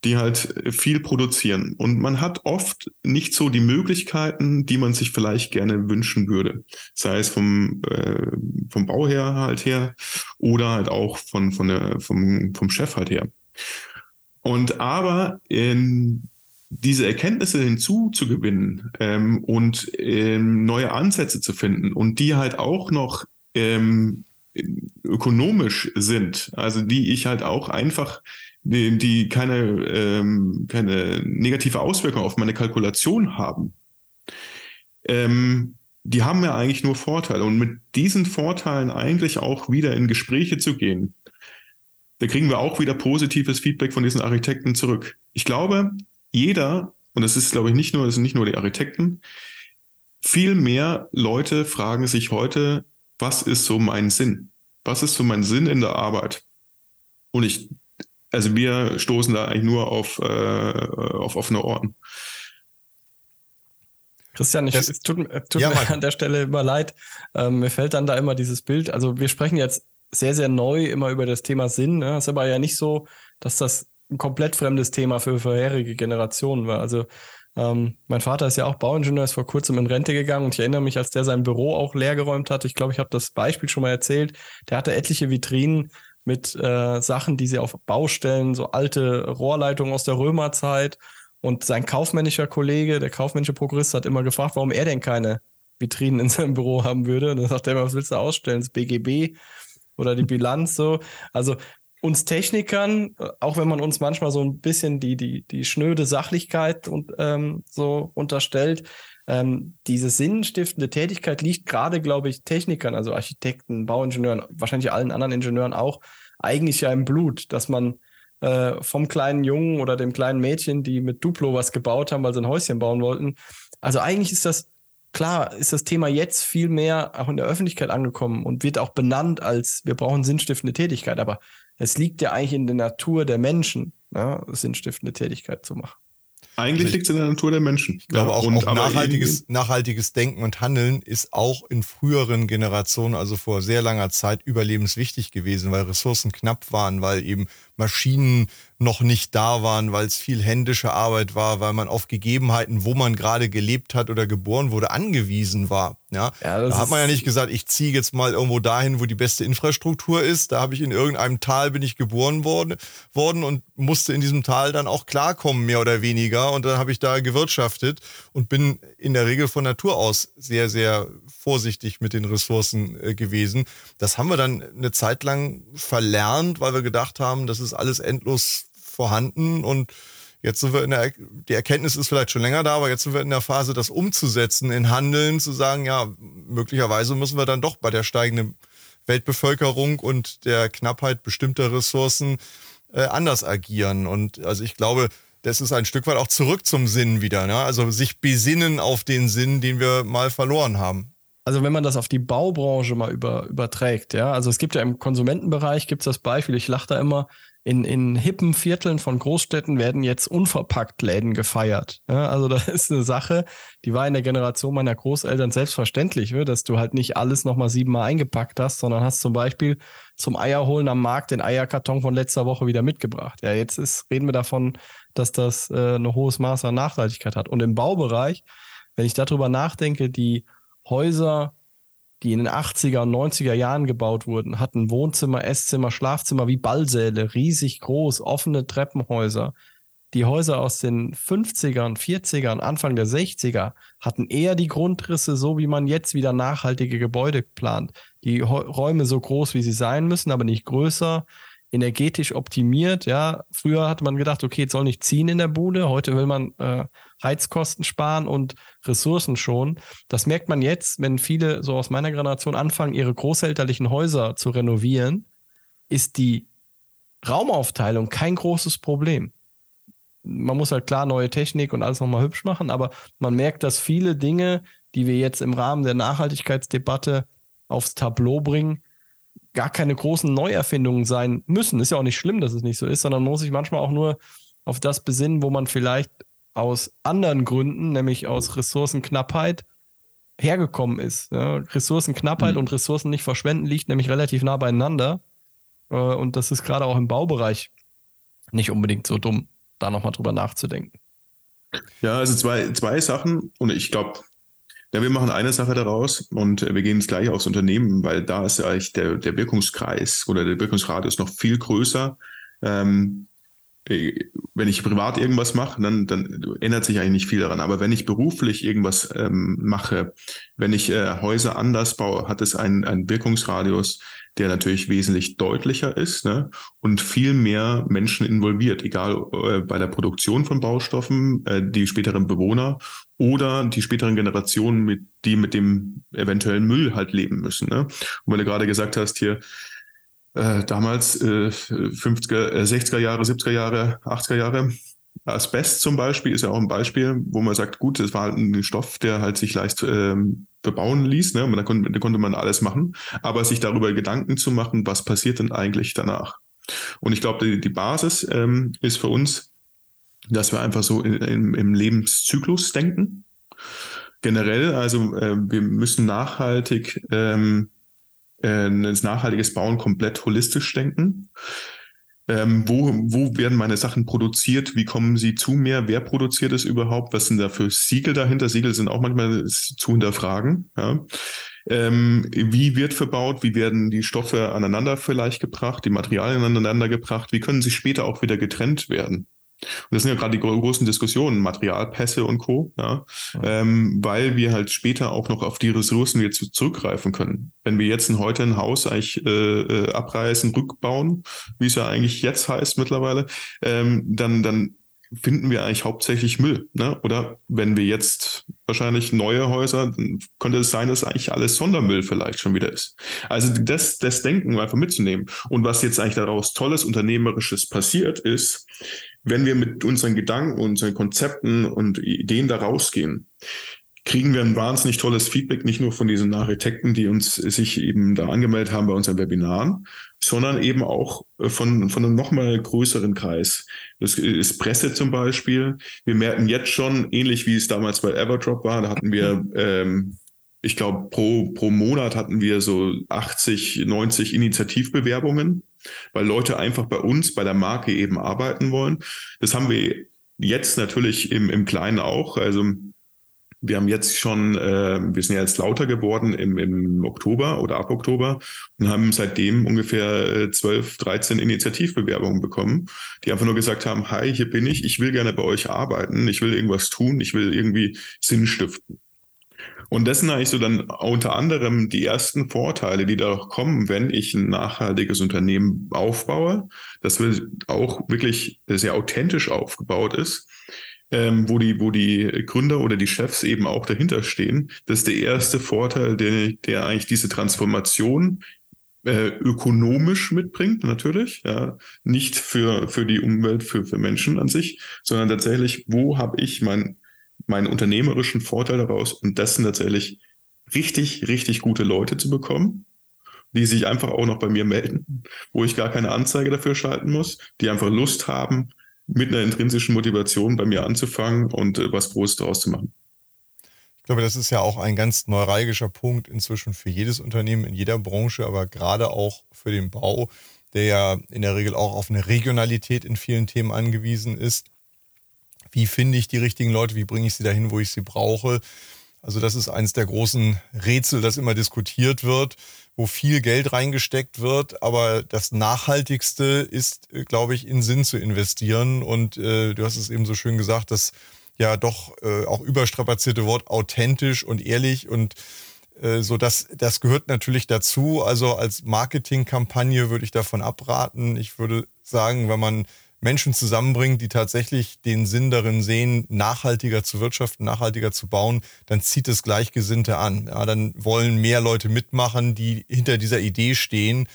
die halt viel produzieren. Und man hat oft nicht so die Möglichkeiten, die man sich vielleicht gerne wünschen würde. Sei es vom, äh, vom Bau her halt her oder halt auch von, von der, vom, vom Chef halt her. Und aber in diese Erkenntnisse hinzuzugewinnen ähm, und ähm, neue Ansätze zu finden und die halt auch noch ähm, ökonomisch sind, also die ich halt auch einfach die, keine, ähm, keine negative Auswirkung auf meine Kalkulation haben, ähm, die haben ja eigentlich nur Vorteile. Und mit diesen Vorteilen eigentlich auch wieder in Gespräche zu gehen, da kriegen wir auch wieder positives Feedback von diesen Architekten zurück. Ich glaube, jeder, und das ist, glaube ich, nicht nur, das sind nicht nur die Architekten, viel mehr Leute fragen sich heute, was ist so mein Sinn? Was ist so mein Sinn in der Arbeit? Und ich also wir stoßen da eigentlich nur auf, äh, auf offene Ohren. Christian, ich, es tut, tut ja, mir an der Stelle immer leid. Ähm, mir fällt dann da immer dieses Bild. Also wir sprechen jetzt sehr, sehr neu immer über das Thema Sinn. Ne? ist aber ja nicht so, dass das ein komplett fremdes Thema für vorherige Generationen war. Also ähm, mein Vater ist ja auch Bauingenieur, ist vor kurzem in Rente gegangen und ich erinnere mich, als der sein Büro auch leergeräumt hat. Ich glaube, ich habe das Beispiel schon mal erzählt. Der hatte etliche Vitrinen mit äh, Sachen, die sie auf Baustellen, so alte Rohrleitungen aus der Römerzeit. Und sein kaufmännischer Kollege, der kaufmännische Prokurist, hat immer gefragt, warum er denn keine Vitrinen in seinem Büro haben würde. Und dann sagt er immer, was willst du ausstellen? Das BGB oder die Bilanz so. Also uns Technikern, auch wenn man uns manchmal so ein bisschen die, die, die schnöde Sachlichkeit und ähm, so unterstellt, ähm, diese sinnstiftende Tätigkeit liegt gerade, glaube ich, Technikern, also Architekten, Bauingenieuren, wahrscheinlich allen anderen Ingenieuren auch, eigentlich ja im Blut, dass man äh, vom kleinen Jungen oder dem kleinen Mädchen, die mit Duplo was gebaut haben, weil sie ein Häuschen bauen wollten. Also eigentlich ist das, klar, ist das Thema jetzt viel mehr auch in der Öffentlichkeit angekommen und wird auch benannt als, wir brauchen sinnstiftende Tätigkeit, aber es liegt ja eigentlich in der Natur der Menschen, ja, ne, sinnstiftende Tätigkeit zu machen. Eigentlich also liegt es in der Natur der Menschen. Ich glaube ja, auch, auch nachhaltiges, nachhaltiges Denken und Handeln ist auch in früheren Generationen, also vor sehr langer Zeit, überlebenswichtig gewesen, weil Ressourcen knapp waren, weil eben Maschinen noch nicht da waren, weil es viel händische Arbeit war, weil man auf Gegebenheiten, wo man gerade gelebt hat oder geboren wurde, angewiesen war. Ja, ja da hat man ja nicht gesagt, ich ziehe jetzt mal irgendwo dahin, wo die beste Infrastruktur ist. Da habe ich in irgendeinem Tal bin ich geboren worden, worden und musste in diesem Tal dann auch klarkommen, mehr oder weniger. Und dann habe ich da gewirtschaftet und bin in der Regel von Natur aus sehr, sehr vorsichtig mit den Ressourcen äh, gewesen. Das haben wir dann eine Zeit lang verlernt, weil wir gedacht haben, das ist alles endlos vorhanden und Jetzt sind wir in der, die Erkenntnis ist vielleicht schon länger da, aber jetzt sind wir in der Phase, das umzusetzen, in Handeln, zu sagen, ja, möglicherweise müssen wir dann doch bei der steigenden Weltbevölkerung und der Knappheit bestimmter Ressourcen äh, anders agieren. Und also ich glaube, das ist ein Stück weit auch zurück zum Sinn wieder. Ne? Also sich besinnen auf den Sinn, den wir mal verloren haben. Also wenn man das auf die Baubranche mal über, überträgt, ja, also es gibt ja im Konsumentenbereich, gibt es das Beispiel, ich lache da immer, in, in hippen Vierteln von Großstädten werden jetzt unverpackt Läden gefeiert. Ja, also das (laughs) ist eine Sache, die war in der Generation meiner Großeltern selbstverständlich, dass du halt nicht alles nochmal siebenmal eingepackt hast, sondern hast zum Beispiel zum Eierholen am Markt den Eierkarton von letzter Woche wieder mitgebracht. Ja, jetzt ist, reden wir davon, dass das äh, ein hohes Maß an Nachhaltigkeit hat. Und im Baubereich, wenn ich darüber nachdenke, die Häuser die in den 80er und 90er Jahren gebaut wurden, hatten Wohnzimmer, Esszimmer, Schlafzimmer wie Ballsäle, riesig groß, offene Treppenhäuser. Die Häuser aus den 50ern, 40ern, Anfang der 60er hatten eher die Grundrisse, so wie man jetzt wieder nachhaltige Gebäude plant. Die Räume so groß, wie sie sein müssen, aber nicht größer energetisch optimiert. Ja, früher hatte man gedacht, okay, jetzt soll nicht ziehen in der Bude. Heute will man äh, Heizkosten sparen und Ressourcen schonen. Das merkt man jetzt, wenn viele so aus meiner Generation anfangen, ihre großelterlichen Häuser zu renovieren, ist die Raumaufteilung kein großes Problem. Man muss halt klar neue Technik und alles nochmal hübsch machen, aber man merkt, dass viele Dinge, die wir jetzt im Rahmen der Nachhaltigkeitsdebatte aufs Tableau bringen, gar keine großen Neuerfindungen sein müssen. Ist ja auch nicht schlimm, dass es nicht so ist, sondern man muss sich manchmal auch nur auf das besinnen, wo man vielleicht aus anderen Gründen, nämlich aus Ressourcenknappheit, hergekommen ist. Ja, Ressourcenknappheit mhm. und Ressourcen nicht verschwenden liegt nämlich relativ nah beieinander. Äh, und das ist gerade auch im Baubereich nicht unbedingt so dumm, da nochmal drüber nachzudenken. Ja, also zwei, zwei Sachen und ich glaube, ja, wir machen eine Sache daraus und wir gehen jetzt gleich aufs Unternehmen, weil da ist eigentlich der, der Wirkungskreis oder der Wirkungsradius noch viel größer. Ähm, äh, wenn ich privat irgendwas mache, dann, dann ändert sich eigentlich nicht viel daran. Aber wenn ich beruflich irgendwas ähm, mache, wenn ich äh, Häuser anders baue, hat es einen, einen Wirkungsradius, der natürlich wesentlich deutlicher ist ne? und viel mehr Menschen involviert, egal äh, bei der Produktion von Baustoffen, äh, die späteren Bewohner oder die späteren Generationen, mit, die mit dem eventuellen Müll halt leben müssen. Ne? Und weil du gerade gesagt hast, hier, äh, damals äh, 50er, äh, 60er Jahre, 70er Jahre, 80er Jahre. Asbest zum Beispiel ist ja auch ein Beispiel, wo man sagt, gut, das war halt ein Stoff, der halt sich leicht ähm, bebauen ließ, ne? Und da konnte, da konnte man alles machen, aber sich darüber Gedanken zu machen, was passiert denn eigentlich danach? Und ich glaube, die, die Basis ähm, ist für uns, dass wir einfach so in, in, im Lebenszyklus denken. Generell, also äh, wir müssen nachhaltig ähm, äh, ins nachhaltiges Bauen komplett holistisch denken. Ähm, wo, wo werden meine Sachen produziert? Wie kommen sie zu mir? Wer produziert es überhaupt? Was sind da für Siegel dahinter? Siegel sind auch manchmal zu hinterfragen. Ja. Ähm, wie wird verbaut? Wie werden die Stoffe aneinander vielleicht gebracht? Die Materialien aneinander gebracht? Wie können sie später auch wieder getrennt werden? Und das sind ja gerade die großen Diskussionen, Materialpässe und Co., ja, ähm, weil wir halt später auch noch auf die Ressourcen jetzt zurückgreifen können. Wenn wir jetzt heute ein Haus eigentlich äh, äh, abreißen, rückbauen, wie es ja eigentlich jetzt heißt mittlerweile, ähm, dann, dann finden wir eigentlich hauptsächlich Müll. Ne? Oder wenn wir jetzt wahrscheinlich neue Häuser, dann könnte es sein, dass eigentlich alles Sondermüll vielleicht schon wieder ist. Also das, das Denken einfach mitzunehmen. Und was jetzt eigentlich daraus tolles Unternehmerisches passiert ist, wenn wir mit unseren Gedanken, unseren Konzepten und Ideen da rausgehen, kriegen wir ein wahnsinnig tolles Feedback, nicht nur von diesen Architekten, die uns sich eben da angemeldet haben bei unseren Webinaren, sondern eben auch von, von einem nochmal größeren Kreis. Das ist Presse zum Beispiel. Wir merken jetzt schon, ähnlich wie es damals bei Everdrop war, da hatten wir, ähm, ich glaube, pro, pro Monat hatten wir so 80, 90 Initiativbewerbungen weil Leute einfach bei uns, bei der Marke eben arbeiten wollen. Das haben wir jetzt natürlich im, im Kleinen auch. Also wir haben jetzt schon, äh, wir sind ja jetzt lauter geworden im, im Oktober oder ab Oktober und haben seitdem ungefähr 12, äh, 13 Initiativbewerbungen bekommen, die einfach nur gesagt haben, hi, hier bin ich, ich will gerne bei euch arbeiten, ich will irgendwas tun, ich will irgendwie Sinn stiften. Und das sind eigentlich so dann unter anderem die ersten Vorteile, die da kommen, wenn ich ein nachhaltiges Unternehmen aufbaue, das auch wirklich sehr authentisch aufgebaut ist, ähm, wo, die, wo die Gründer oder die Chefs eben auch dahinter stehen. Das ist der erste Vorteil, der, der eigentlich diese Transformation äh, ökonomisch mitbringt, natürlich, ja, nicht für, für die Umwelt, für, für Menschen an sich, sondern tatsächlich, wo habe ich mein meinen unternehmerischen Vorteil daraus und das sind tatsächlich richtig, richtig gute Leute zu bekommen, die sich einfach auch noch bei mir melden, wo ich gar keine Anzeige dafür schalten muss, die einfach Lust haben, mit einer intrinsischen Motivation bei mir anzufangen und äh, was Großes daraus zu machen. Ich glaube, das ist ja auch ein ganz neuralgischer Punkt inzwischen für jedes Unternehmen in jeder Branche, aber gerade auch für den Bau, der ja in der Regel auch auf eine Regionalität in vielen Themen angewiesen ist wie finde ich die richtigen Leute, wie bringe ich sie dahin, wo ich sie brauche. Also das ist eines der großen Rätsel, das immer diskutiert wird, wo viel Geld reingesteckt wird. Aber das Nachhaltigste ist, glaube ich, in Sinn zu investieren. Und äh, du hast es eben so schön gesagt, das ja doch äh, auch überstrapazierte Wort authentisch und ehrlich und äh, so das, das gehört natürlich dazu. Also als Marketingkampagne würde ich davon abraten. Ich würde sagen, wenn man Menschen zusammenbringt, die tatsächlich den Sinn darin sehen, nachhaltiger zu wirtschaften, nachhaltiger zu bauen, dann zieht es Gleichgesinnte an. Ja, dann wollen mehr Leute mitmachen, die hinter dieser Idee stehen.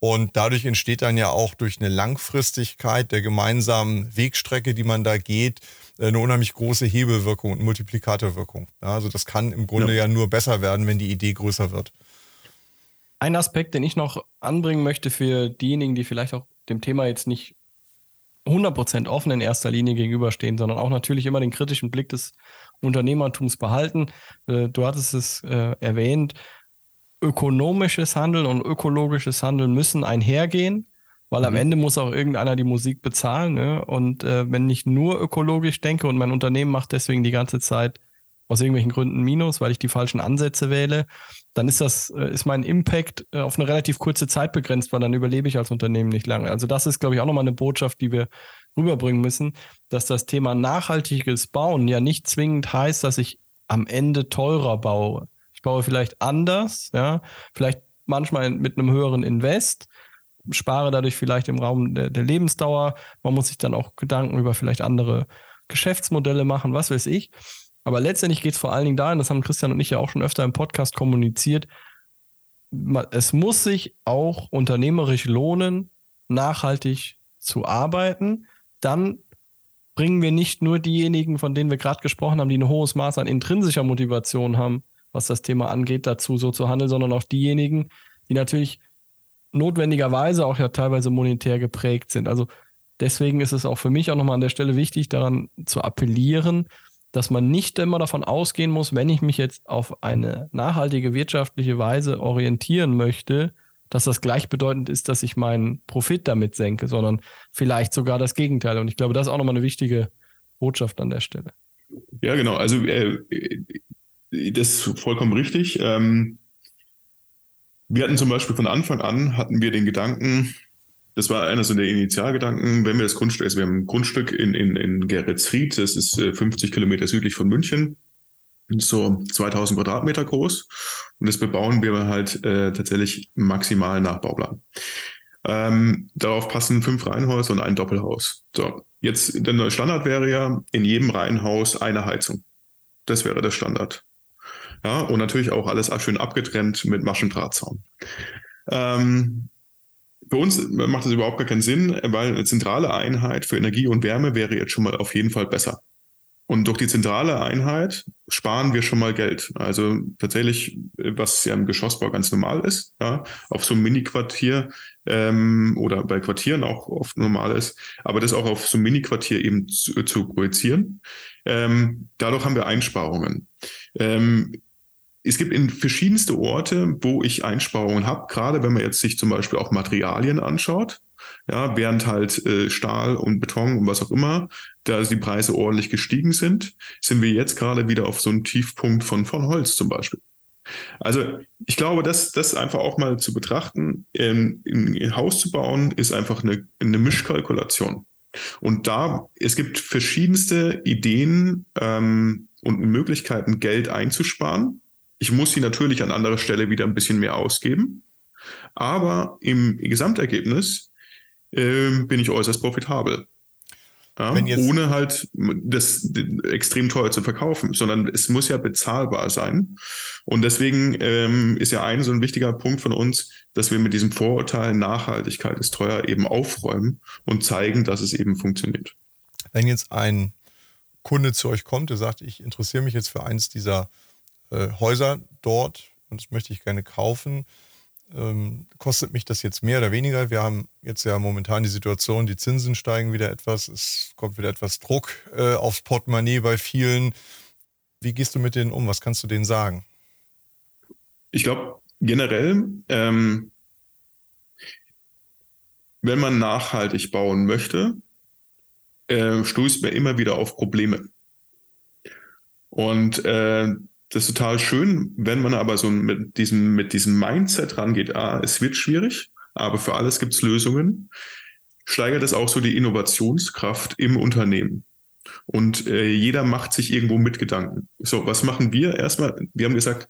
Und dadurch entsteht dann ja auch durch eine Langfristigkeit der gemeinsamen Wegstrecke, die man da geht, eine unheimlich große Hebelwirkung und Multiplikatorwirkung. Ja, also das kann im Grunde ja. ja nur besser werden, wenn die Idee größer wird. Ein Aspekt, den ich noch anbringen möchte für diejenigen, die vielleicht auch dem Thema jetzt nicht 100% offen in erster Linie gegenüberstehen, sondern auch natürlich immer den kritischen Blick des Unternehmertums behalten. Äh, du hattest es äh, erwähnt, ökonomisches Handeln und ökologisches Handeln müssen einhergehen, weil am mhm. Ende muss auch irgendeiner die Musik bezahlen. Ne? Und äh, wenn ich nur ökologisch denke und mein Unternehmen macht deswegen die ganze Zeit aus irgendwelchen Gründen Minus, weil ich die falschen Ansätze wähle, dann ist das, äh, ist mein Impact äh, auf eine relativ kurze Zeit begrenzt, weil dann überlebe ich als Unternehmen nicht lange. Also das ist, glaube ich, auch nochmal eine Botschaft, die wir rüberbringen müssen, dass das Thema nachhaltiges Bauen ja nicht zwingend heißt, dass ich am Ende teurer baue. Ich baue vielleicht anders, ja, vielleicht manchmal mit einem höheren Invest, spare dadurch vielleicht im Raum der, der Lebensdauer. Man muss sich dann auch Gedanken über vielleicht andere Geschäftsmodelle machen, was weiß ich. Aber letztendlich geht es vor allen Dingen dahin, das haben Christian und ich ja auch schon öfter im Podcast kommuniziert, es muss sich auch unternehmerisch lohnen, nachhaltig zu arbeiten. Dann bringen wir nicht nur diejenigen, von denen wir gerade gesprochen haben, die ein hohes Maß an intrinsischer Motivation haben, was das Thema angeht, dazu so zu handeln, sondern auch diejenigen, die natürlich notwendigerweise auch ja teilweise monetär geprägt sind. Also deswegen ist es auch für mich auch nochmal an der Stelle wichtig, daran zu appellieren, dass man nicht immer davon ausgehen muss, wenn ich mich jetzt auf eine nachhaltige wirtschaftliche Weise orientieren möchte, dass das gleichbedeutend ist, dass ich meinen Profit damit senke, sondern vielleicht sogar das Gegenteil. Und ich glaube, das ist auch nochmal eine wichtige Botschaft an der Stelle. Ja, genau. Also äh, das ist vollkommen richtig. Ähm, wir hatten zum Beispiel von Anfang an hatten wir den Gedanken, das war einer so der Initialgedanken, wenn wir das Grundstück, also wir haben ein Grundstück in, in, in Geretsried, das ist 50 äh, Kilometer südlich von München, so 2000 Quadratmeter groß und das bebauen wir halt äh, tatsächlich maximal nach Bauplan. Ähm, darauf passen fünf Reihenhäuser und ein Doppelhaus. So, jetzt der neue Standard wäre ja in jedem Reihenhaus eine Heizung. Das wäre der Standard. Ja, und natürlich auch alles schön abgetrennt mit Maschendrahtzaun. Ähm, für uns macht das überhaupt gar keinen Sinn, weil eine zentrale Einheit für Energie und Wärme wäre jetzt schon mal auf jeden Fall besser. Und durch die zentrale Einheit sparen wir schon mal Geld. Also tatsächlich, was ja im Geschossbau ganz normal ist, ja, auf so einem Mini-Quartier ähm, oder bei Quartieren auch oft normal ist, aber das auch auf so einem Mini-Quartier eben zu, zu projizieren. Ähm, dadurch haben wir Einsparungen. Ähm, es gibt in verschiedenste Orte, wo ich Einsparungen habe, gerade wenn man jetzt sich zum Beispiel auch Materialien anschaut. Ja, während halt äh, Stahl und Beton und was auch immer, da die Preise ordentlich gestiegen sind, sind wir jetzt gerade wieder auf so einem Tiefpunkt von, von Holz zum Beispiel. Also ich glaube, das, das einfach auch mal zu betrachten, ähm, ein Haus zu bauen, ist einfach eine, eine Mischkalkulation. Und da, es gibt verschiedenste Ideen ähm, und Möglichkeiten, Geld einzusparen. Ich muss sie natürlich an anderer Stelle wieder ein bisschen mehr ausgeben. Aber im Gesamtergebnis äh, bin ich äußerst profitabel. Ja, ohne halt das extrem teuer zu verkaufen, sondern es muss ja bezahlbar sein. Und deswegen ähm, ist ja ein so ein wichtiger Punkt von uns, dass wir mit diesem Vorurteil Nachhaltigkeit ist teuer eben aufräumen und zeigen, dass es eben funktioniert. Wenn jetzt ein Kunde zu euch kommt, der sagt, ich interessiere mich jetzt für eins dieser äh, Häuser dort und das möchte ich gerne kaufen. Ähm, kostet mich das jetzt mehr oder weniger? Wir haben jetzt ja momentan die Situation, die Zinsen steigen wieder etwas, es kommt wieder etwas Druck äh, aufs Portemonnaie bei vielen. Wie gehst du mit denen um? Was kannst du denen sagen? Ich glaube, generell, ähm, wenn man nachhaltig bauen möchte, äh, stößt man immer wieder auf Probleme. Und äh, das ist total schön, wenn man aber so mit diesem, mit diesem Mindset rangeht, ah, es wird schwierig, aber für alles gibt es Lösungen, steigert es auch so die Innovationskraft im Unternehmen. Und äh, jeder macht sich irgendwo mit Gedanken. So, was machen wir erstmal? Wir haben gesagt,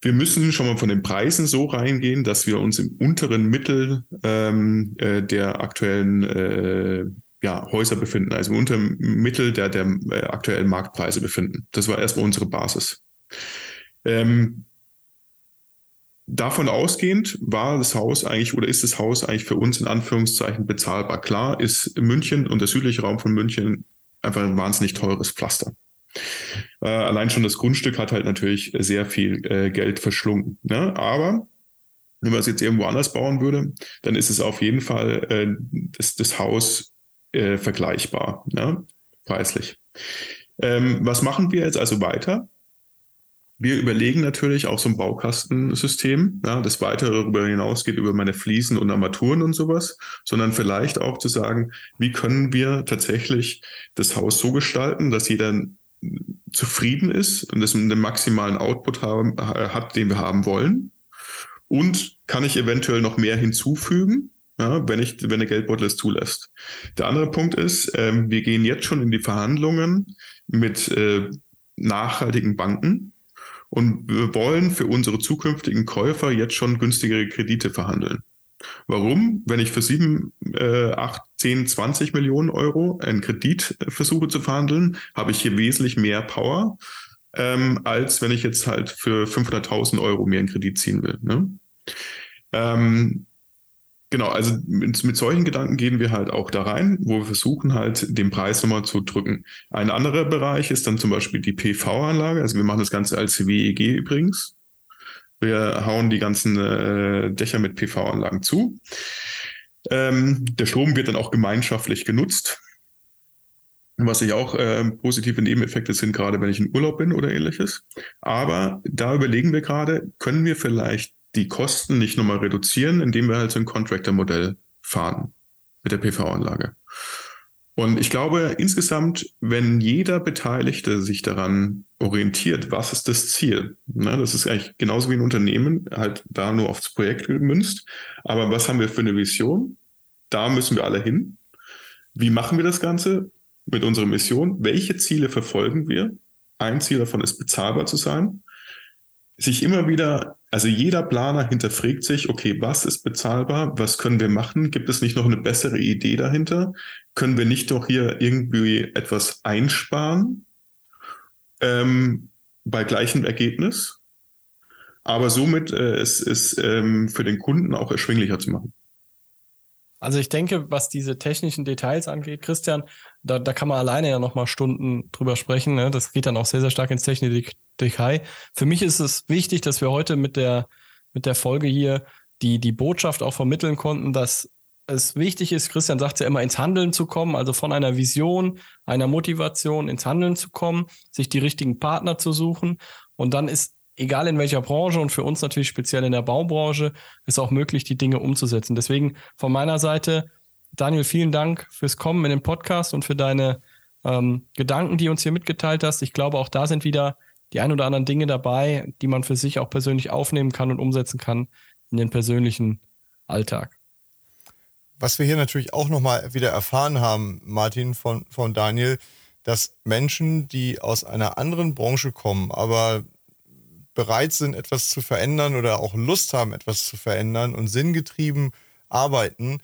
wir müssen schon mal von den Preisen so reingehen, dass wir uns im unteren Mittel ähm, äh, der aktuellen äh, ja, Häuser befinden, also unter Mittel der, der äh, aktuellen Marktpreise befinden. Das war erstmal unsere Basis. Ähm, davon ausgehend war das Haus eigentlich oder ist das Haus eigentlich für uns in Anführungszeichen bezahlbar. Klar ist München und der südliche Raum von München einfach ein wahnsinnig teures Pflaster. Äh, allein schon das Grundstück hat halt natürlich sehr viel äh, Geld verschlungen. Ne? Aber wenn man es jetzt irgendwo anders bauen würde, dann ist es auf jeden Fall äh, das, das Haus äh, vergleichbar, ja, preislich. Ähm, was machen wir jetzt also weiter? Wir überlegen natürlich auch so ein Baukastensystem, ja, das weiter darüber hinausgeht über meine Fliesen und Armaturen und sowas, sondern vielleicht auch zu sagen, wie können wir tatsächlich das Haus so gestalten, dass jeder zufrieden ist und das einen maximalen Output haben, hat, den wir haben wollen. Und kann ich eventuell noch mehr hinzufügen, ja, wenn, ich, wenn der Geldbeutel es zulässt. Der andere Punkt ist, ähm, wir gehen jetzt schon in die Verhandlungen mit äh, nachhaltigen Banken und wir wollen für unsere zukünftigen Käufer jetzt schon günstigere Kredite verhandeln. Warum? Wenn ich für 7, äh, 8, 10, 20 Millionen Euro einen Kredit versuche zu verhandeln, habe ich hier wesentlich mehr Power, ähm, als wenn ich jetzt halt für 500.000 Euro mehr einen Kredit ziehen will. Ne? Ähm, Genau, also mit, mit, solchen Gedanken gehen wir halt auch da rein, wo wir versuchen halt den Preis nochmal zu drücken. Ein anderer Bereich ist dann zum Beispiel die PV-Anlage. Also wir machen das Ganze als WEG übrigens. Wir hauen die ganzen äh, Dächer mit PV-Anlagen zu. Ähm, der Strom wird dann auch gemeinschaftlich genutzt. Was ich auch äh, positive Nebeneffekte sind, gerade wenn ich in Urlaub bin oder ähnliches. Aber da überlegen wir gerade, können wir vielleicht die Kosten nicht nochmal reduzieren, indem wir halt so ein Contractor-Modell fahren mit der PV-Anlage. Und ich glaube, insgesamt, wenn jeder Beteiligte sich daran orientiert, was ist das Ziel? Ne, das ist eigentlich genauso wie ein Unternehmen, halt da nur aufs Projekt gemünzt. Aber was haben wir für eine Vision? Da müssen wir alle hin. Wie machen wir das Ganze mit unserer Mission? Welche Ziele verfolgen wir? Ein Ziel davon ist, bezahlbar zu sein. Sich immer wieder also jeder Planer hinterfragt sich, okay, was ist bezahlbar? Was können wir machen? Gibt es nicht noch eine bessere Idee dahinter? Können wir nicht doch hier irgendwie etwas einsparen ähm, bei gleichem Ergebnis? Aber somit äh, es ist ähm, für den Kunden auch erschwinglicher zu machen. Also ich denke, was diese technischen Details angeht, Christian, da, da kann man alleine ja nochmal Stunden drüber sprechen. Ne? Das geht dann auch sehr, sehr stark ins technische Detail. Für mich ist es wichtig, dass wir heute mit der, mit der Folge hier die, die Botschaft auch vermitteln konnten, dass es wichtig ist, Christian sagt ja immer, ins Handeln zu kommen, also von einer Vision, einer Motivation ins Handeln zu kommen, sich die richtigen Partner zu suchen. Und dann ist, egal in welcher Branche und für uns natürlich speziell in der Baubranche, ist auch möglich, die Dinge umzusetzen. Deswegen von meiner Seite Daniel, vielen Dank fürs Kommen in den Podcast und für deine ähm, Gedanken, die uns hier mitgeteilt hast. Ich glaube, auch da sind wieder die ein oder anderen Dinge dabei, die man für sich auch persönlich aufnehmen kann und umsetzen kann in den persönlichen Alltag. Was wir hier natürlich auch nochmal wieder erfahren haben, Martin, von, von Daniel, dass Menschen, die aus einer anderen Branche kommen, aber bereit sind, etwas zu verändern oder auch Lust haben, etwas zu verändern und sinngetrieben arbeiten,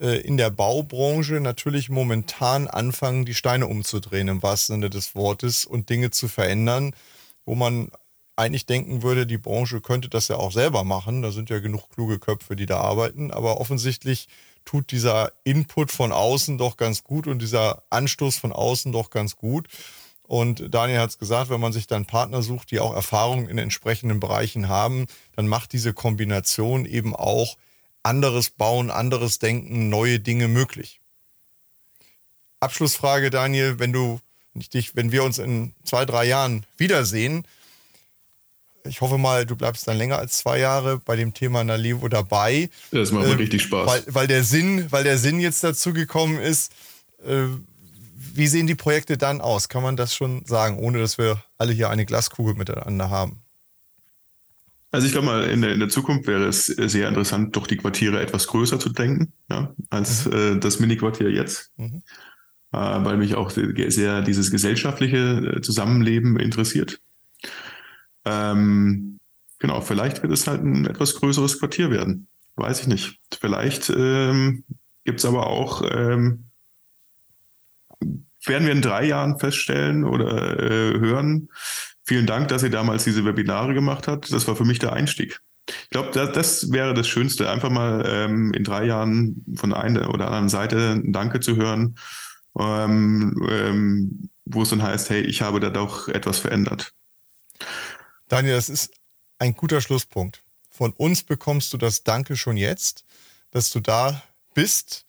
äh, in der Baubranche natürlich momentan anfangen, die Steine umzudrehen, im wahrsten Sinne des Wortes, und Dinge zu verändern, wo man eigentlich denken würde, die Branche könnte das ja auch selber machen. Da sind ja genug kluge Köpfe, die da arbeiten. Aber offensichtlich tut dieser Input von außen doch ganz gut und dieser Anstoß von außen doch ganz gut. Und Daniel hat es gesagt, wenn man sich dann Partner sucht, die auch Erfahrung in entsprechenden Bereichen haben, dann macht diese Kombination eben auch anderes Bauen, anderes Denken, neue Dinge möglich. Abschlussfrage, Daniel, wenn du dich, wenn wir uns in zwei, drei Jahren wiedersehen, ich hoffe mal, du bleibst dann länger als zwei Jahre bei dem Thema Nalevo dabei. Das macht mir äh, richtig Spaß. Weil, weil, der Sinn, weil der Sinn jetzt dazu gekommen ist. Äh, wie sehen die Projekte dann aus? Kann man das schon sagen, ohne dass wir alle hier eine Glaskugel miteinander haben? Also ich glaube mal, in der, in der, Zukunft wäre es sehr interessant, doch die Quartiere etwas größer zu denken, ja, als mhm. äh, das Mini-Quartier jetzt. Mhm. Äh, weil mich auch sehr dieses gesellschaftliche äh, Zusammenleben interessiert. Ähm, genau, vielleicht wird es halt ein etwas größeres Quartier werden. Weiß ich nicht. Vielleicht ähm, gibt es aber auch, ähm, werden wir in drei Jahren feststellen oder äh, hören, Vielen Dank, dass ihr damals diese Webinare gemacht habt. Das war für mich der Einstieg. Ich glaube, das, das, wäre das Schönste, einfach mal ähm, in drei Jahren von einer oder anderen Seite ein Danke zu hören, ähm, ähm, wo es dann heißt, hey, ich habe da doch etwas verändert. Daniel, das ist ein guter Schlusspunkt. Von uns bekommst du das Danke schon jetzt, dass du da bist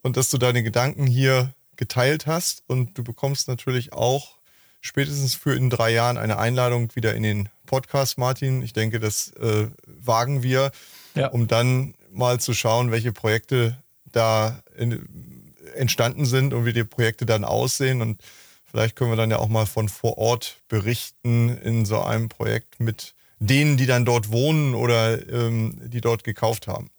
und dass du deine Gedanken hier geteilt hast. Und du bekommst natürlich auch spätestens für in drei Jahren eine Einladung wieder in den Podcast, Martin. Ich denke, das äh, wagen wir, ja. um dann mal zu schauen, welche Projekte da in, entstanden sind und wie die Projekte dann aussehen. Und vielleicht können wir dann ja auch mal von vor Ort berichten in so einem Projekt mit denen, die dann dort wohnen oder ähm, die dort gekauft haben.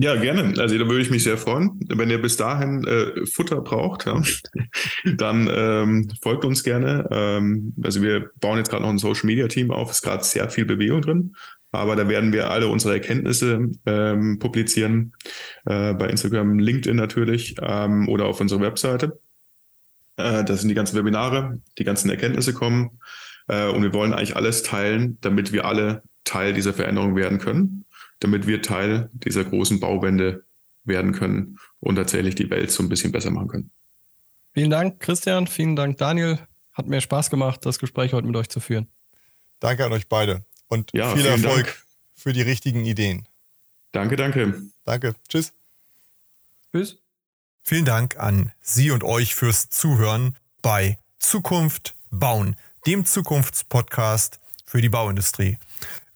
Ja, gerne. Also da würde ich mich sehr freuen. Wenn ihr bis dahin äh, Futter braucht, ja, (laughs) dann ähm, folgt uns gerne. Ähm, also wir bauen jetzt gerade noch ein Social Media Team auf, ist gerade sehr viel Bewegung drin. Aber da werden wir alle unsere Erkenntnisse ähm, publizieren, äh, bei Instagram, LinkedIn natürlich ähm, oder auf unserer Webseite. Äh, das sind die ganzen Webinare, die ganzen Erkenntnisse kommen. Äh, und wir wollen eigentlich alles teilen, damit wir alle Teil dieser Veränderung werden können, damit wir Teil dieser großen Bauwende werden können und tatsächlich die Welt so ein bisschen besser machen können. Vielen Dank, Christian. Vielen Dank, Daniel. Hat mir Spaß gemacht, das Gespräch heute mit euch zu führen. Danke an euch beide und ja, viel Erfolg Dank. für die richtigen Ideen. Danke, danke. Danke. Tschüss. Tschüss. Vielen Dank an Sie und euch fürs Zuhören bei Zukunft bauen, dem Zukunftspodcast für die Bauindustrie.